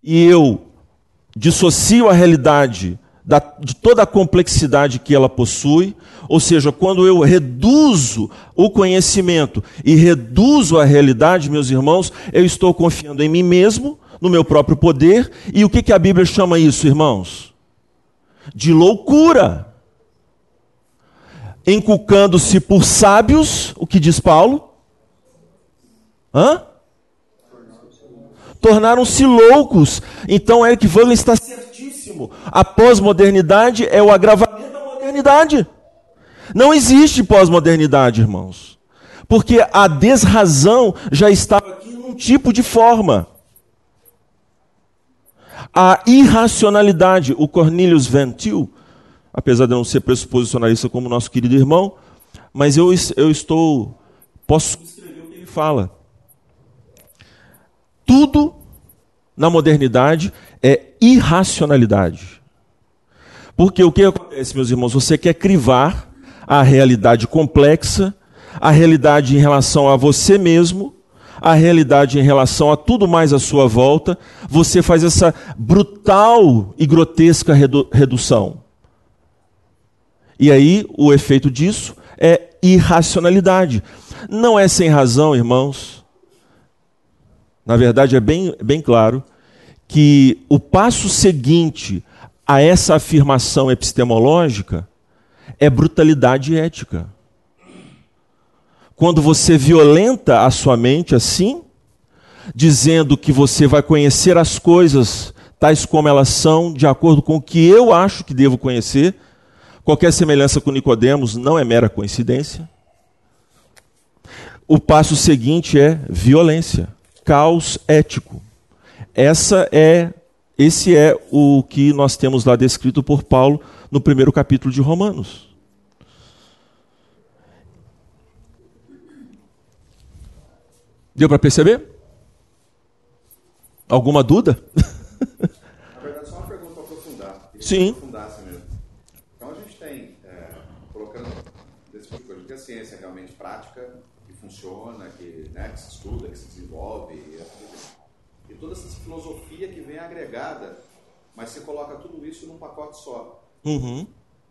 e eu dissocio a realidade da, de toda a complexidade que ela possui, ou seja, quando eu reduzo o conhecimento e reduzo a realidade, meus irmãos, eu estou confiando em mim mesmo no meu próprio poder. E o que, que a Bíblia chama isso, irmãos? De loucura. Encucando-se por sábios, o que diz Paulo? Hã? Tornaram-se loucos. Então Eric Wagner está certíssimo. A pós-modernidade é o agravamento da modernidade. Não existe pós-modernidade, irmãos. Porque a desrazão já estava aqui num tipo de forma a irracionalidade. O Cornelius Ventil, apesar de não ser pressuposicionalista como nosso querido irmão, mas eu, eu estou. Posso escrever o que ele fala. Tudo na modernidade é irracionalidade. Porque o que acontece, meus irmãos? Você quer crivar a realidade complexa, a realidade em relação a você mesmo, a realidade em relação a tudo mais à sua volta, você faz essa brutal e grotesca redu redução. E aí o efeito disso é irracionalidade. Não é sem razão, irmãos. Na verdade, é bem, bem claro que o passo seguinte a essa afirmação epistemológica é brutalidade ética. Quando você violenta a sua mente assim, dizendo que você vai conhecer as coisas tais como elas são, de acordo com o que eu acho que devo conhecer, qualquer semelhança com Nicodemos não é mera coincidência. O passo seguinte é violência, caos ético. Essa é esse é o que nós temos lá descrito por Paulo no primeiro capítulo de Romanos. Deu para perceber? Alguma dúvida? Na verdade, só uma pergunta para aprofundar. Sim. Aprofundasse mesmo. Então a gente tem, é, colocando desse tipo de coisa, que a ciência é realmente prática, que funciona, que, né, que se estuda, que se desenvolve, e, e toda essa filosofia que vem agregada, mas você coloca tudo isso num pacote só. Uhum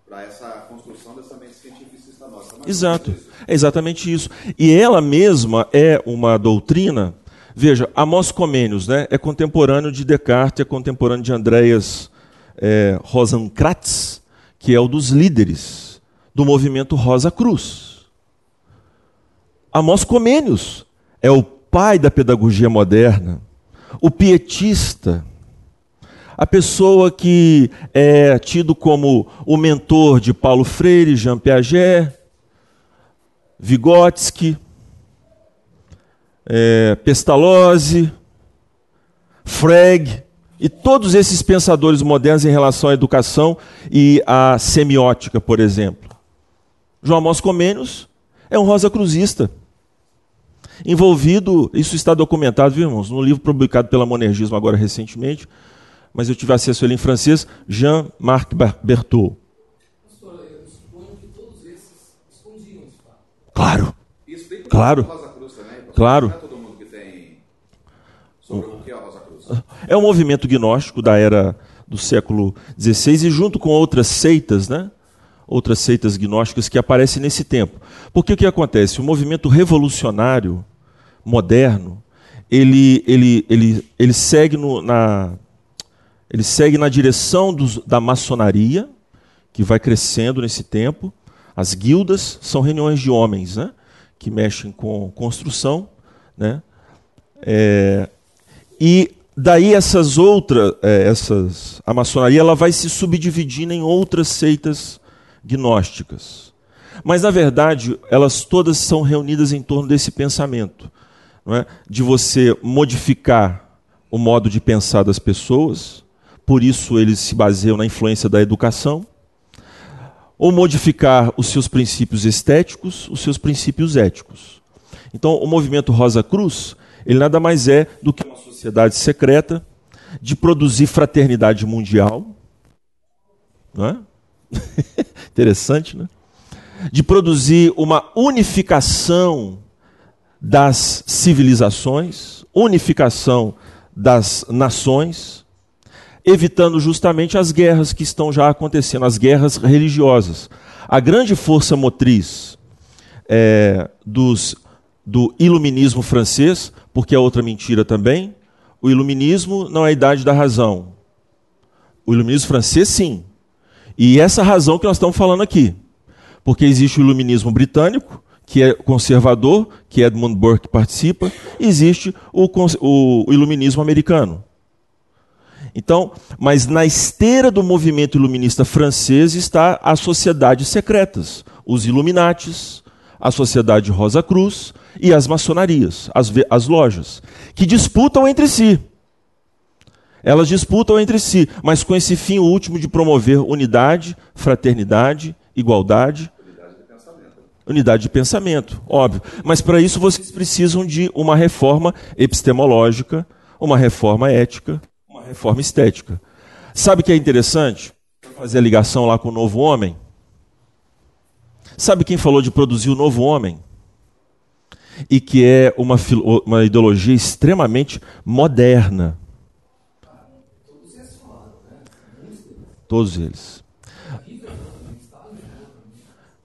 para essa construção dessa mente cientificista nossa. Exato, é exatamente isso. E ela mesma é uma doutrina Veja, Amos Comênios né, é contemporâneo de Descartes, é contemporâneo de Andreas é, Rosenkratz, que é o dos líderes do movimento Rosa Cruz. Amos Comênios é o pai da pedagogia moderna, o pietista, a pessoa que é tido como o mentor de Paulo Freire, Jean Piaget, Vygotsky, é, Pestalozzi, Frege e todos esses pensadores modernos em relação à educação e à semiótica, por exemplo. João Amós Comênios é um rosa cruzista. Envolvido, isso está documentado, viu, irmãos, no livro publicado pela Monergismo agora recentemente, mas eu tive acesso a ele em francês, Jean-Marc Berthaud. Claro. Claro. Claro. É um movimento gnóstico da era do século XVI e junto com outras seitas, né? Outras seitas gnósticas que aparecem nesse tempo. Porque o que acontece? O movimento revolucionário moderno, ele, ele, ele, ele segue no, na, ele segue na direção dos, da maçonaria, que vai crescendo nesse tempo. As guildas são reuniões de homens né, que mexem com construção. Né, é, e daí essas outras, é, essas, a maçonaria ela vai se subdividindo em outras seitas gnósticas. Mas, na verdade, elas todas são reunidas em torno desse pensamento é? de você modificar o modo de pensar das pessoas, por isso eles se baseiam na influência da educação, ou modificar os seus princípios estéticos, os seus princípios éticos. Então, o movimento Rosa Cruz, ele nada mais é do que uma sociedade secreta de produzir fraternidade mundial. Não é? Interessante, né? De produzir uma unificação das civilizações, unificação das nações, evitando justamente as guerras que estão já acontecendo, as guerras religiosas. A grande força motriz é, dos, do iluminismo francês, porque é outra mentira também, o iluminismo não é a idade da razão. O iluminismo francês, sim. E essa razão que nós estamos falando aqui. Porque existe o iluminismo britânico, que é conservador, que Edmund Burke participa, e existe o, o, o iluminismo americano. Então, mas na esteira do movimento iluminista francês está as sociedades secretas, os Illuminates, a Sociedade Rosa Cruz e as maçonarias, as, as lojas, que disputam entre si. Elas disputam entre si, mas com esse fim último de promover unidade, fraternidade, igualdade unidade de pensamento, óbvio. Mas para isso vocês precisam de uma reforma epistemológica, uma reforma ética, reforma estética. Sabe o que é interessante? Fazer a ligação lá com o novo homem. Sabe quem falou de produzir o novo homem? E que é uma, uma ideologia extremamente moderna. Todos eles.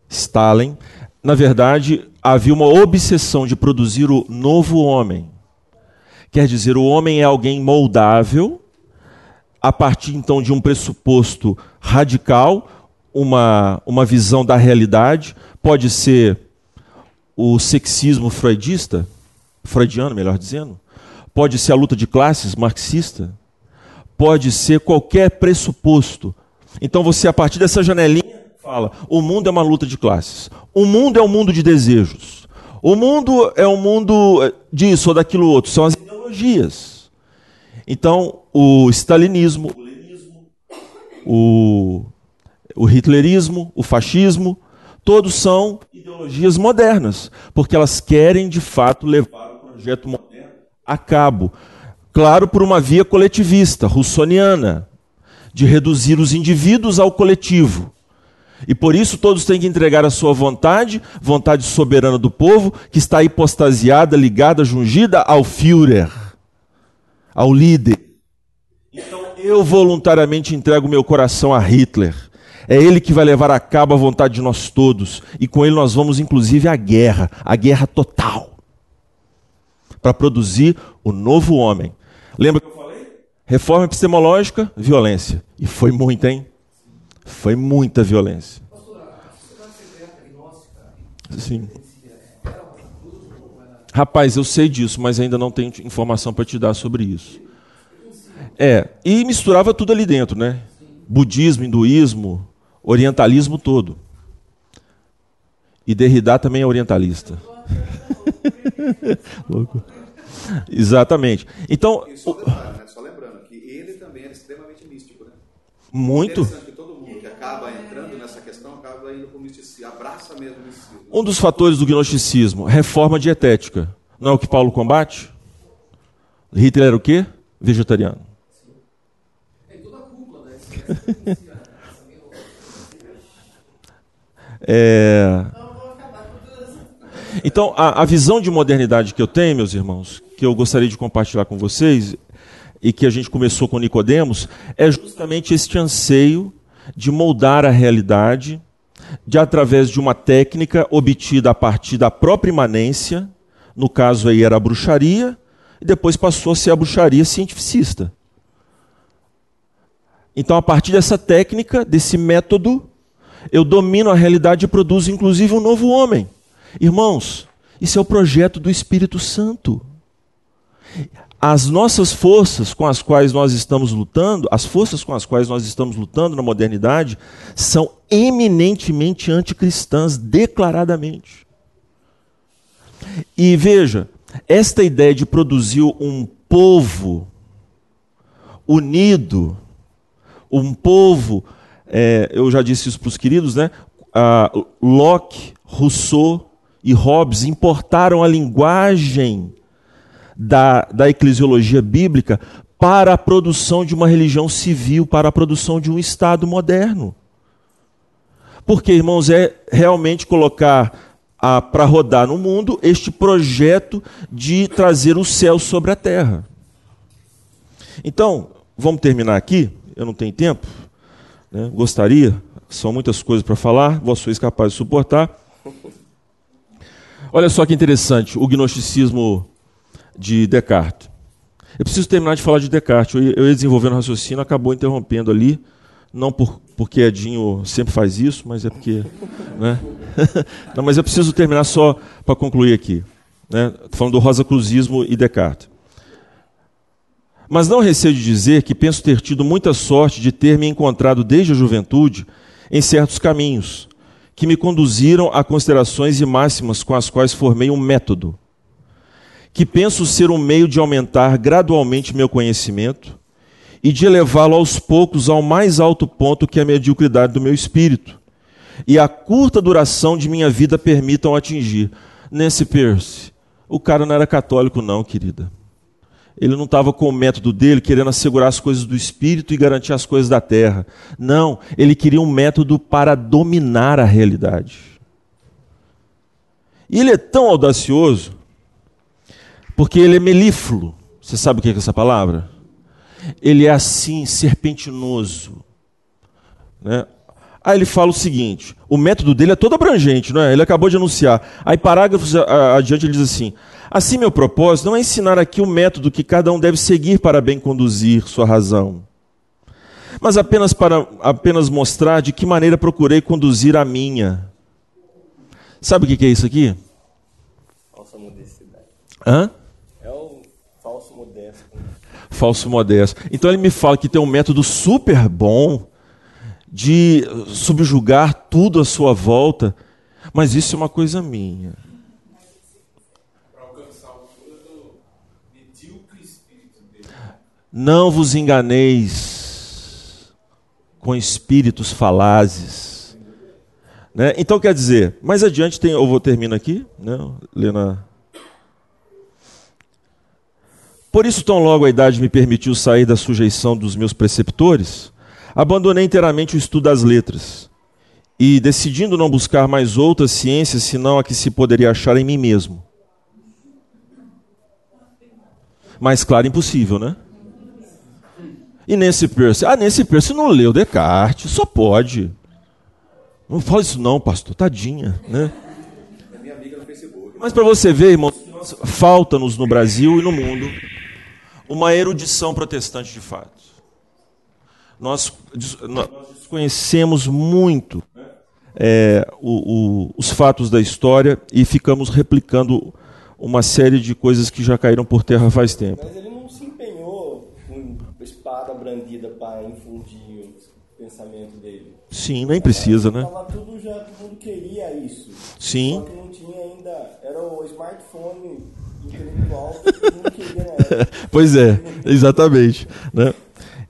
Stalin na verdade, havia uma obsessão de produzir o novo homem. Quer dizer, o homem é alguém moldável, a partir então de um pressuposto radical, uma, uma visão da realidade, pode ser o sexismo freudista, freudiano, melhor dizendo, pode ser a luta de classes marxista, pode ser qualquer pressuposto. Então você, a partir dessa janelinha, fala: o mundo é uma luta de classes. O mundo é um mundo de desejos. O mundo é um mundo eh, disso ou daquilo outro. São as ideologias. Então, o stalinismo, o, o hitlerismo, o fascismo, todos são ideologias modernas, porque elas querem de fato levar o projeto moderno a cabo. Claro, por uma via coletivista, russoniana, de reduzir os indivíduos ao coletivo. E por isso todos têm que entregar a sua vontade, vontade soberana do povo, que está hipostasiada, ligada, jungida ao Führer, ao líder. Então eu voluntariamente entrego meu coração a Hitler. É ele que vai levar a cabo a vontade de nós todos. E com ele nós vamos, inclusive, à guerra, à guerra total. para produzir o novo homem. Lembra que eu falei? Reforma epistemológica, violência. E foi muita, hein? Foi muita violência. Sim. Rapaz, eu sei disso, mas ainda não tenho informação para te dar sobre isso. É, e misturava tudo ali dentro, né? Budismo, hinduísmo, orientalismo todo. E Derrida também é orientalista. Louco. Exatamente. Então. E só lembrando, né? só lembrando que ele também era extremamente místico. Né? Muito. Interessante que todo mundo que acaba entrando nessa questão acaba indo para o misticismo, abraça mesmo. Um dos fatores do gnosticismo, reforma dietética. Não é o que Paulo combate? Hitler era o quê? Vegetariano. É... Então, a, a visão de modernidade que eu tenho, meus irmãos, que eu gostaria de compartilhar com vocês, e que a gente começou com Nicodemos, é justamente este anseio de moldar a realidade, de através de uma técnica obtida a partir da própria imanência, no caso aí era a bruxaria, e depois passou a ser a bruxaria cientificista. Então, a partir dessa técnica, desse método, eu domino a realidade e produzo inclusive um novo homem. Irmãos, isso é o projeto do Espírito Santo. As nossas forças com as quais nós estamos lutando, as forças com as quais nós estamos lutando na modernidade, são eminentemente anticristãs, declaradamente. E veja, esta ideia de produzir um povo unido, um povo, é, eu já disse isso para os queridos, né? Ah, Locke, Rousseau, e Hobbes importaram a linguagem da, da eclesiologia bíblica para a produção de uma religião civil, para a produção de um Estado moderno. Porque, irmãos, é realmente colocar para rodar no mundo este projeto de trazer o céu sobre a terra. Então, vamos terminar aqui. Eu não tenho tempo. Né? Gostaria, são muitas coisas para falar, vós sois capazes de suportar. Olha só que interessante, o gnosticismo de Descartes. Eu preciso terminar de falar de Descartes. Eu ia desenvolvendo o raciocínio, acabou interrompendo ali. Não por, porque Edinho sempre faz isso, mas é porque. Né? Não, mas eu preciso terminar só para concluir aqui. Né? Falando do Rosa Cruzismo e Descartes. Mas não receio de dizer que penso ter tido muita sorte de ter me encontrado desde a juventude em certos caminhos, que me conduziram a considerações e máximas com as quais formei um método, que penso ser um meio de aumentar gradualmente meu conhecimento e de elevá-lo aos poucos ao mais alto ponto que a mediocridade do meu espírito e a curta duração de minha vida permitam atingir. Nancy Pierce, o cara não era católico, não, querida. Ele não estava com o método dele querendo assegurar as coisas do espírito e garantir as coisas da terra. Não, ele queria um método para dominar a realidade. E ele é tão audacioso porque ele é melífluo. Você sabe o que é essa palavra? Ele é assim, serpentinoso. Né? Aí ele fala o seguinte: o método dele é todo abrangente, não é? Ele acabou de anunciar. Aí, parágrafos adiante, ele diz assim: Assim, meu propósito não é ensinar aqui o método que cada um deve seguir para bem conduzir sua razão, mas apenas para apenas mostrar de que maneira procurei conduzir a minha. Sabe o que é isso aqui? Falsa modestidade. Hã? Falso modesto. Falso modesto. Então ele me fala que tem um método super bom de subjugar tudo à sua volta, mas isso é uma coisa minha. Não vos enganeis com espíritos falazes. Né? Então quer dizer, mais adiante tem, eu vou terminar aqui, né? Lena. Por isso, tão logo a idade me permitiu sair da sujeição dos meus preceptores, abandonei inteiramente o estudo das letras e, decidindo não buscar mais outras ciências senão a que se poderia achar em mim mesmo. Mais claro, impossível, né? E Nancy Pierce? Ah, Nancy Pierce não leu Descartes, só pode. Não fala isso não, pastor, tadinha, né? É minha amiga no Facebook. Mas para você ver, irmão, falta-nos no Brasil e no mundo uma erudição protestante de fato. Nós, nós desconhecemos muito é, o, o, os fatos da história e ficamos replicando uma série de coisas que já caíram por terra faz tempo. Mas ele não se empenhou com espada brandida para infundir o pensamento dele. Sim, nem precisa, né? Tava tudo já, todo mundo queria isso. Sim. Só que não tinha ainda, era o smartphone intelectual que todo mundo queria na época. pois é, exatamente. Né?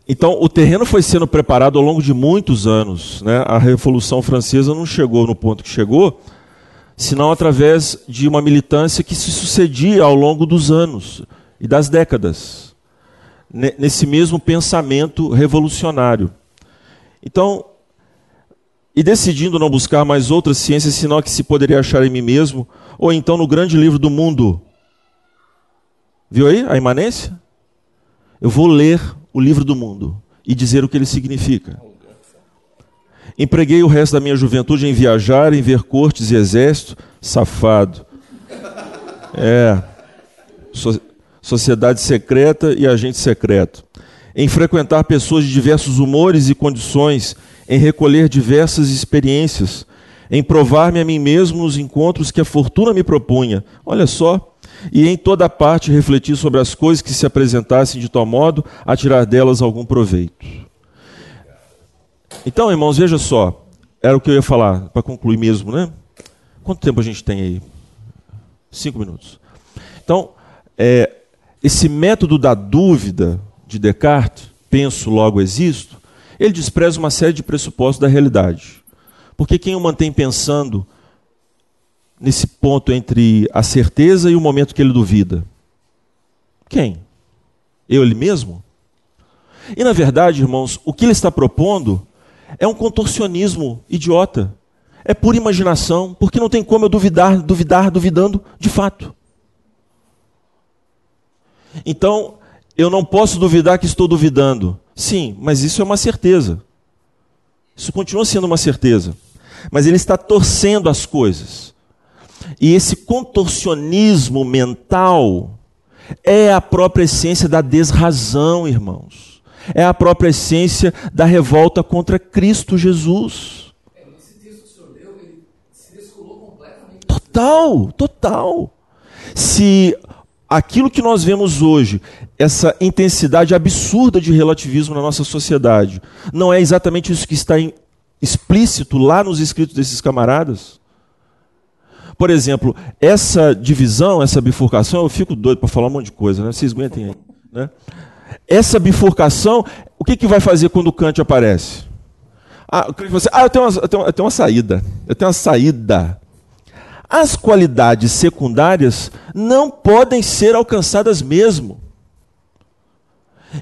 Então, o terreno foi sendo preparado ao longo de muitos anos. Né? A Revolução Francesa não chegou no ponto que chegou, senão através de uma militância que se sucedia ao longo dos anos e das décadas, nesse mesmo pensamento revolucionário. Então, e decidindo não buscar mais outras ciências senão que se poderia achar em mim mesmo, ou então no grande livro do mundo. Viu aí a imanência? Eu vou ler o livro do mundo e dizer o que ele significa. Empreguei o resto da minha juventude em viajar, em ver cortes e exército, safado. É. So sociedade secreta e agente secreto. Em frequentar pessoas de diversos humores e condições, em recolher diversas experiências, em provar-me a mim mesmo nos encontros que a fortuna me propunha. Olha só. E em toda parte refletir sobre as coisas que se apresentassem de tal modo a tirar delas algum proveito. Então, irmãos, veja só. Era o que eu ia falar, para concluir mesmo, né? Quanto tempo a gente tem aí? Cinco minutos. Então, é, esse método da dúvida de Descartes, penso, logo existo, ele despreza uma série de pressupostos da realidade. Porque quem o mantém pensando nesse ponto entre a certeza e o momento que ele duvida? Quem? Eu, ele mesmo? E na verdade, irmãos, o que ele está propondo é um contorcionismo idiota. É pura imaginação, porque não tem como eu duvidar, duvidar, duvidando de fato. Então, eu não posso duvidar que estou duvidando. Sim, mas isso é uma certeza. Isso continua sendo uma certeza. Mas ele está torcendo as coisas. E esse contorcionismo mental é a própria essência da desrazão, irmãos é a própria essência da revolta contra Cristo Jesus. Total, total. Se aquilo que nós vemos hoje, essa intensidade absurda de relativismo na nossa sociedade, não é exatamente isso que está explícito lá nos escritos desses camaradas? Por exemplo, essa divisão, essa bifurcação, eu fico doido para falar um monte de coisa, né? Vocês aguentem aí, né? essa bifurcação, o que, que vai fazer quando Kant aparece? Ah, você, ah eu, tenho uma, eu, tenho, eu tenho uma saída. Eu tenho uma saída. As qualidades secundárias não podem ser alcançadas mesmo.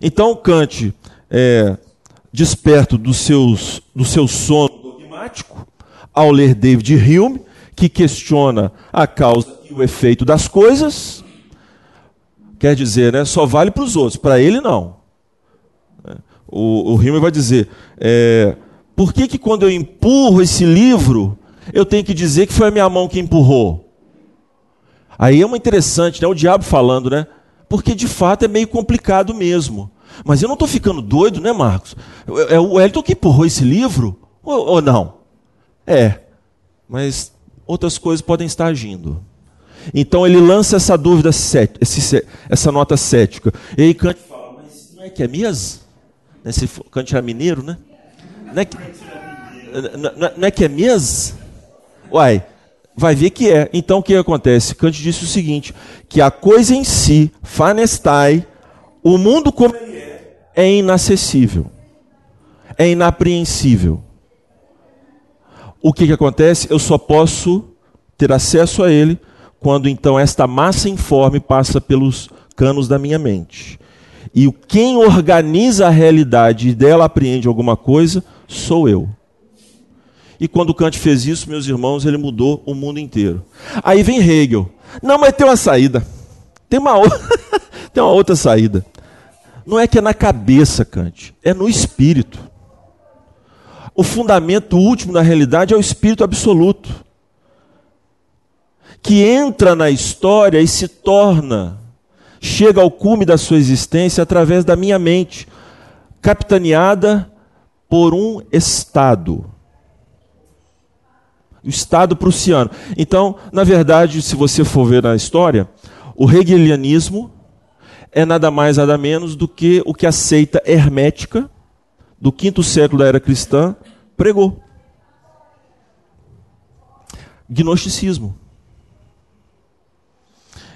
Então Kant, é, desperto dos seus, do seu sono dogmático, ao ler David Hume, que questiona a causa e o efeito das coisas, Quer dizer, né, só vale para os outros, para ele não. O, o Riemann vai dizer: é, por que, que quando eu empurro esse livro, eu tenho que dizer que foi a minha mão que empurrou? Aí é uma interessante, né? O diabo falando, né? Porque de fato é meio complicado mesmo. Mas eu não estou ficando doido, né, Marcos? É o Elton que empurrou esse livro? Ou, ou não? É. Mas outras coisas podem estar agindo. Então ele lança essa dúvida, essa nota cética. E aí Kant fala, mas não é que é mesmo? Esse Kant era mineiro, né? Não é que, não é, que é mesmo? Uai, vai ver que é. Então o que acontece? Kant disse o seguinte, que a coisa em si, fanestai, o mundo como ele é, é inacessível. É inapreensível. O que, que acontece? Eu só posso ter acesso a ele quando então esta massa informe passa pelos canos da minha mente. E quem organiza a realidade e dela apreende alguma coisa sou eu. E quando Kant fez isso, meus irmãos, ele mudou o mundo inteiro. Aí vem Hegel. Não, mas tem uma saída. Tem uma, outra, tem uma outra saída. Não é que é na cabeça, Kant, é no espírito. O fundamento último da realidade é o espírito absoluto. que entra na história e se torna, chega ao cume da sua existência através da minha mente, capitaneada por um Estado. O Estado prussiano. Então, na verdade, se você for ver na história, o hegelianismo é nada mais nada menos do que o que a seita hermética do quinto século da era cristã pregou. Gnosticismo.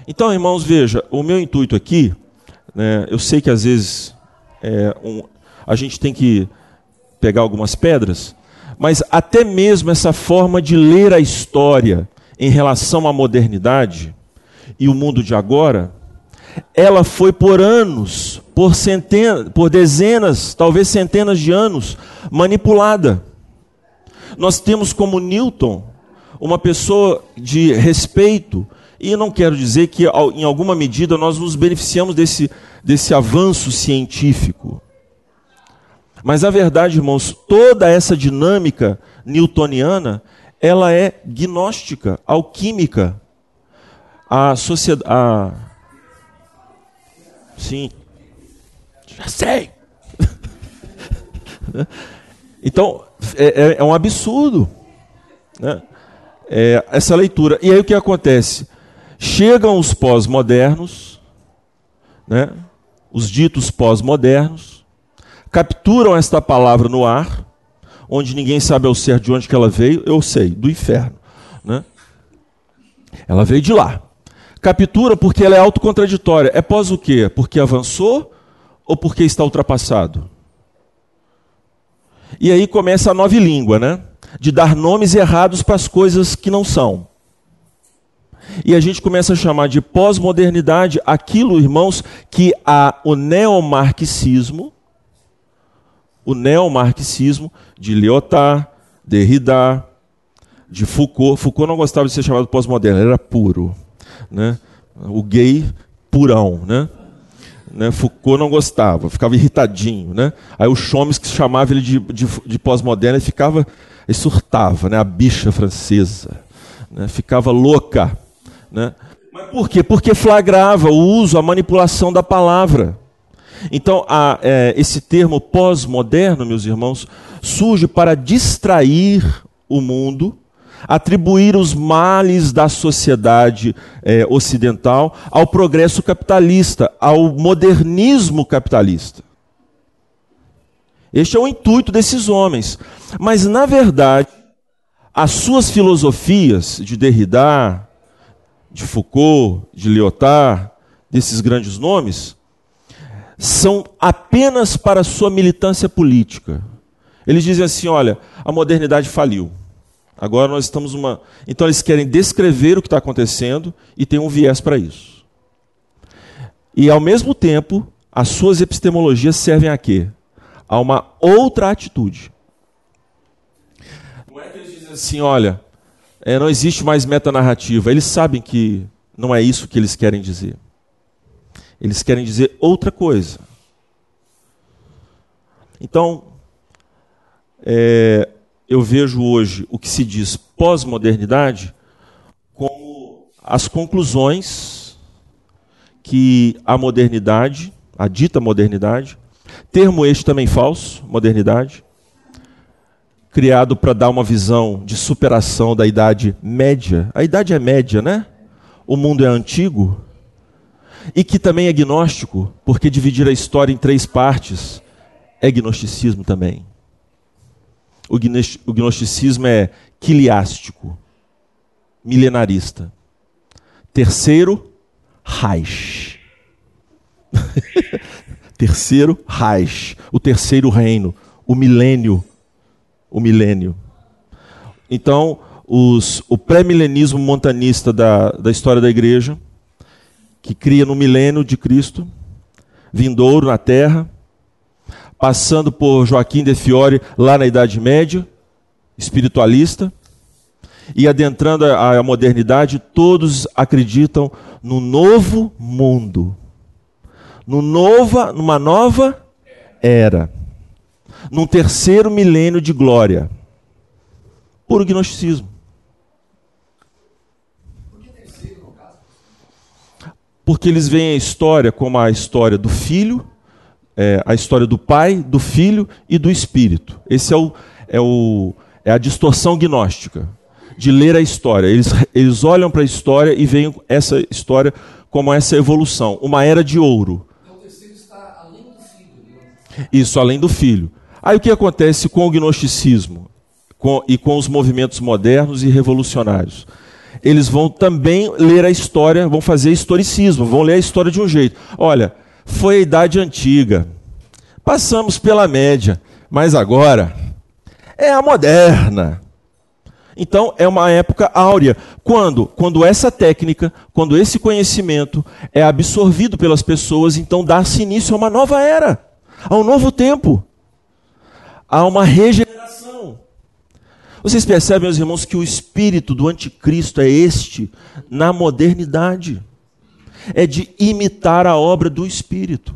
Então, irmãos, veja, o meu intuito aqui, né, eu sei que às vezes é, um, a gente tem que pegar algumas pedras, mas até mesmo essa forma de ler a história em relação à modernidade e o mundo de agora, ela foi por anos, por centenas, por dezenas, talvez centenas de anos, manipulada. Nós temos como Newton uma pessoa de respeito, e não quero dizer que em alguma medida nós nos beneficiamos desse, desse avanço científico. Mas a verdade, irmãos, toda essa dinâmica newtoniana, ela é gnóstica, alquímica. A sociedade. A... Sim. Já sei. então, é, é, é, um absurdo. Né? É, essa leitura. E aí o que acontece? Chegam os pós-modernos, né? os ditos pós-modernos, capturam esta palavra no ar, onde ninguém sabe ao certo de onde que ela veio, eu sei, do inferno. Né? Ela veio de lá. Captura porque ela é autocontraditória. É pós o quê? Porque avançou ou porque está ultrapassado? E aí começa a nova língua, né? De dar nomes errados para as coisas que não são. E a gente começa a chamar de pós-modernidade aquilo, irmãos, que a, o neomarxismo o neomarxismo de Lyotard, Derrida, de Foucault. Foucault não gostava de ser chamado pós-moderno, era puro. Né? O gay purão. Né? Né? Foucault não gostava, ficava irritadinho. Né? Aí o Chomsky chamava ele de, de, de pós-moderno e ficava, ele surtava, né? a bicha francesa. Né? Ficava louca. Né? Mas por quê? Porque flagrava o uso, a manipulação da palavra. Então, a, é, esse termo pós-moderno, meus irmãos, surge para distrair o mundo, atribuir os males da sociedade é, ocidental ao progresso capitalista, ao modernismo capitalista. Este é o intuito desses homens. Mas, na verdade, as suas filosofias de Derrida, de Foucault, de Lyotard, desses grandes nomes, são apenas para sua militância política. Eles dizem assim: olha, a modernidade faliu. Agora nós estamos uma. Então eles querem descrever o que está acontecendo e tem um viés para isso. E ao mesmo tempo, as suas epistemologias servem a quê? A uma outra atitude. Não é que eles dizem assim, olha, é, não existe mais metanarrativa. Eles sabem que não é isso que eles querem dizer. Eles querem dizer outra coisa. Então, é, eu vejo hoje o que se diz pós-modernidade como as conclusões que a modernidade, a dita modernidade, termo este também falso, modernidade, criado para dar uma visão de superação da idade média. A idade é média, né? O mundo é antigo, e que também é gnóstico, porque dividir a história em três partes é gnosticismo também. O gnosticismo é quiliástico, milenarista. Terceiro, Reich. terceiro, Reich. O terceiro reino, o milênio. O milênio. Então, os, o pré-milenismo montanista da, da história da igreja que cria no milênio de Cristo, vindouro na terra, passando por Joaquim de Fiore lá na Idade Média, espiritualista, e adentrando a, modernidade, todos acreditam no novo mundo, no nova, numa nova era, num terceiro milênio de glória. Puro gnosticismo. Porque eles veem a história como a história do filho, é, a história do pai, do filho e do espírito. Esse é, o, é, o, é a distorção gnóstica de ler a história. Eles, eles olham para a história e veem essa história como essa evolução, uma era de ouro. Então, o está além do filho. Né? Isso, além do filho. Aí o que acontece com o gnosticismo com, e com os movimentos modernos e revolucionários? Eles vão também ler a história, vão fazer historicismo, vão ler a história de um jeito. Olha, foi a idade antiga, passamos pela média, mas agora é a moderna. Então é uma época áurea. Quando? Quando essa técnica, quando esse conhecimento é absorvido pelas pessoas, então dá-se início a uma nova era, a um novo tempo, a uma regeneração. Vocês percebem, meus irmãos, que o espírito do anticristo é este na modernidade. É de imitar a obra do espírito.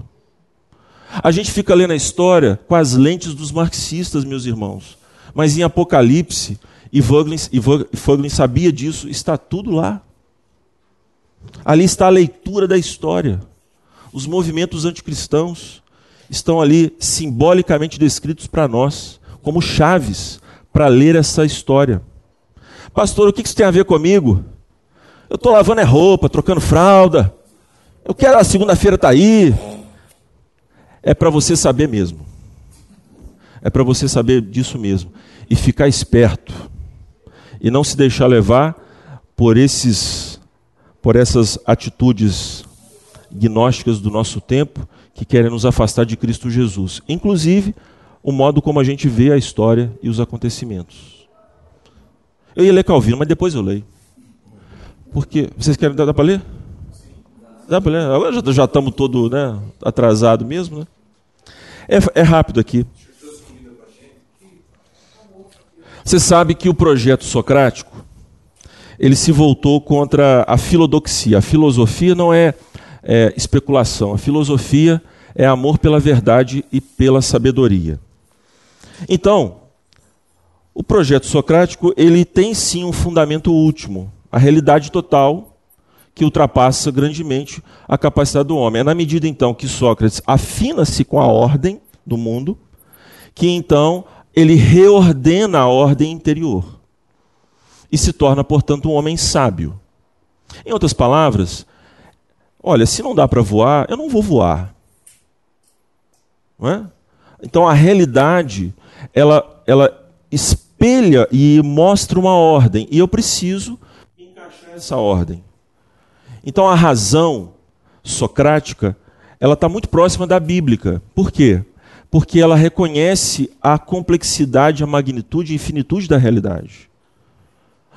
A gente fica lendo a história com as lentes dos marxistas, meus irmãos. Mas em Apocalipse, e Vogelin, sabia disso, está tudo lá. Ali está a leitura da história. Os movimentos anticristãos estão ali simbolicamente descritos para nós, como chaves para ler essa história. Pastor, o que isso tem a ver comigo? Eu estou lavando é roupa, trocando fralda. Eu quero a segunda-feira estar tá aí. É para você saber mesmo. É para você saber disso mesmo. E ficar esperto e não se deixar levar por esses por essas atitudes gnósticas do nosso tempo que querem nos afastar de Cristo Jesus, inclusive o modo como a gente vê a história e os acontecimentos. Eu ia ler Calvino, mas depois eu leio. Porque vocês querem dar, para ler? Dá para ler? Agora já, estamos todo né, atrasado mesmo, né? É, é rápido aqui. Você sabe que o projeto socrático ele se voltou contra a filodoxia. A filosofia não é, é especulação. A filosofia é amor pela verdade e pela sabedoria. Então, o projeto socrático ele tem sim um fundamento último, a realidade total que ultrapassa grandemente a capacidade do homem. É na medida então que Sócrates afina-se com a ordem do mundo, que então ele reordena a ordem interior e se torna, portanto, um homem sábio. Em outras palavras, olha, se não dá para voar, eu não vou voar. Não é? Então a realidade, ela, ela espelha e mostra uma ordem, e eu preciso encaixar essa ordem. Então a razão socrática, ela está muito próxima da bíblica. Por quê? porque ela reconhece a complexidade, a magnitude e infinitude da realidade.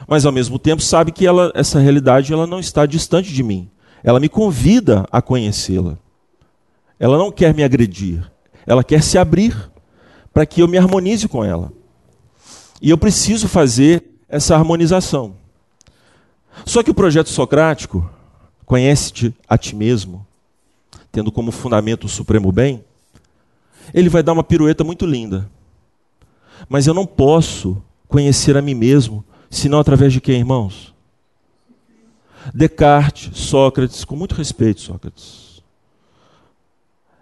Mas ao mesmo tempo sabe que ela, essa realidade ela não está distante de mim. Ela me convida a conhecê-la. Ela não quer me agredir. Ela quer se abrir para que eu me harmonize com ela. E eu preciso fazer essa harmonização. Só que o projeto socrático, conhece-te a ti mesmo, tendo como fundamento o supremo bem, ele vai dar uma pirueta muito linda. Mas eu não posso conhecer a mim mesmo, senão através de quem, irmãos? Descartes, Sócrates, com muito respeito, Sócrates.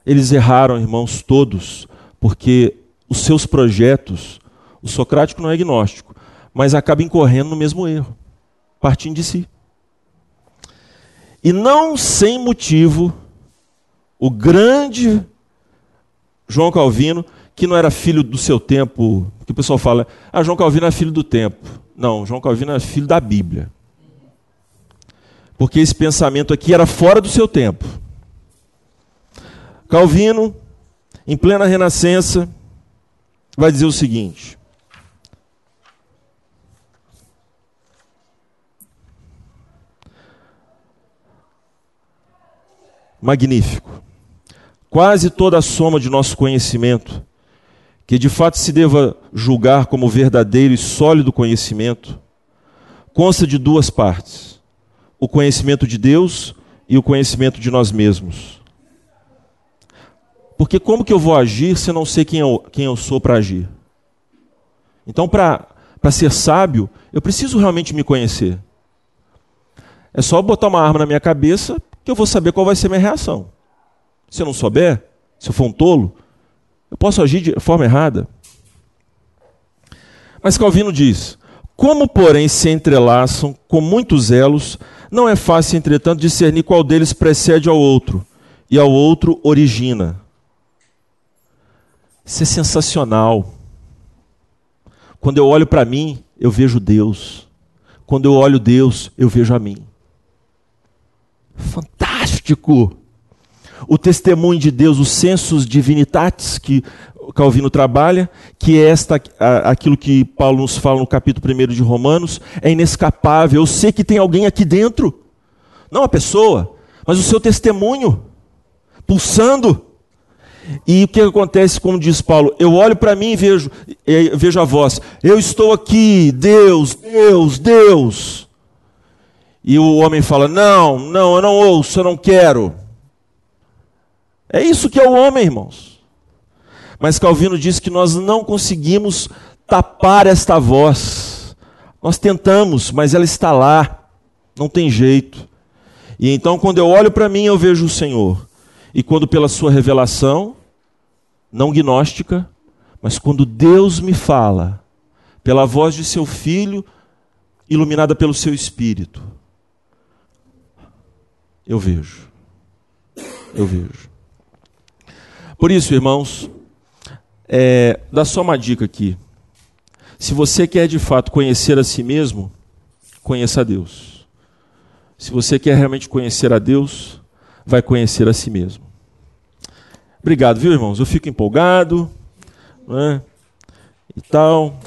Eles erraram, irmãos, todos, porque os seus projetos, o socrático não é agnóstico, mas acaba incorrendo no mesmo erro, partindo de si. E não sem motivo, o grande João Calvino, que não era filho do seu tempo, que o pessoal fala, ah, João Calvino é filho do tempo. Não, João Calvino é filho da Bíblia. Porque esse pensamento aqui era fora do seu tempo. Calvino, em plena renascença, vai dizer o seguinte: Magnífico. Quase toda a soma de nosso conhecimento, que de fato se deva julgar como verdadeiro e sólido conhecimento, consta de duas partes: o conhecimento de Deus e o conhecimento de nós mesmos. Porque como que eu vou agir se não sei quem eu, quem eu sou para agir? Então, para ser sábio, eu preciso realmente me conhecer. É só botar uma arma na minha cabeça que eu vou saber qual vai ser a minha reação. Se eu não souber, se eu for um tolo, eu posso agir de forma errada. Mas Calvino diz: Como, porém, se entrelaçam com muitos elos, não é fácil, entretanto, discernir qual deles precede ao outro e ao outro origina. Isso é sensacional. Quando eu olho para mim, eu vejo Deus. Quando eu olho Deus, eu vejo a mim. Fantástico! O testemunho de Deus, os sensus divinitatis que Calvino trabalha, que é esta, aquilo que Paulo nos fala no capítulo 1 de Romanos, é inescapável. Eu sei que tem alguém aqui dentro, não a pessoa, mas o seu testemunho, pulsando. E o que acontece, como diz Paulo? Eu olho para mim e vejo, vejo a voz. Eu estou aqui, Deus, Deus, Deus. E o homem fala: Não, não, eu não ouço, eu não quero. É isso que é o homem, irmãos. Mas Calvino diz que nós não conseguimos tapar esta voz. Nós tentamos, mas ela está lá. Não tem jeito. E então, quando eu olho para mim, eu vejo o Senhor. E quando, pela sua revelação, não gnóstica, mas quando Deus me fala, pela voz de seu filho, iluminada pelo seu espírito, eu vejo. Eu vejo. Por isso, irmãos, é, dá só uma dica aqui. Se você quer de fato conhecer a si mesmo, conheça a Deus. Se você quer realmente conhecer a Deus, vai conhecer a si mesmo. Obrigado, viu, irmãos? Eu fico empolgado, né? E tal.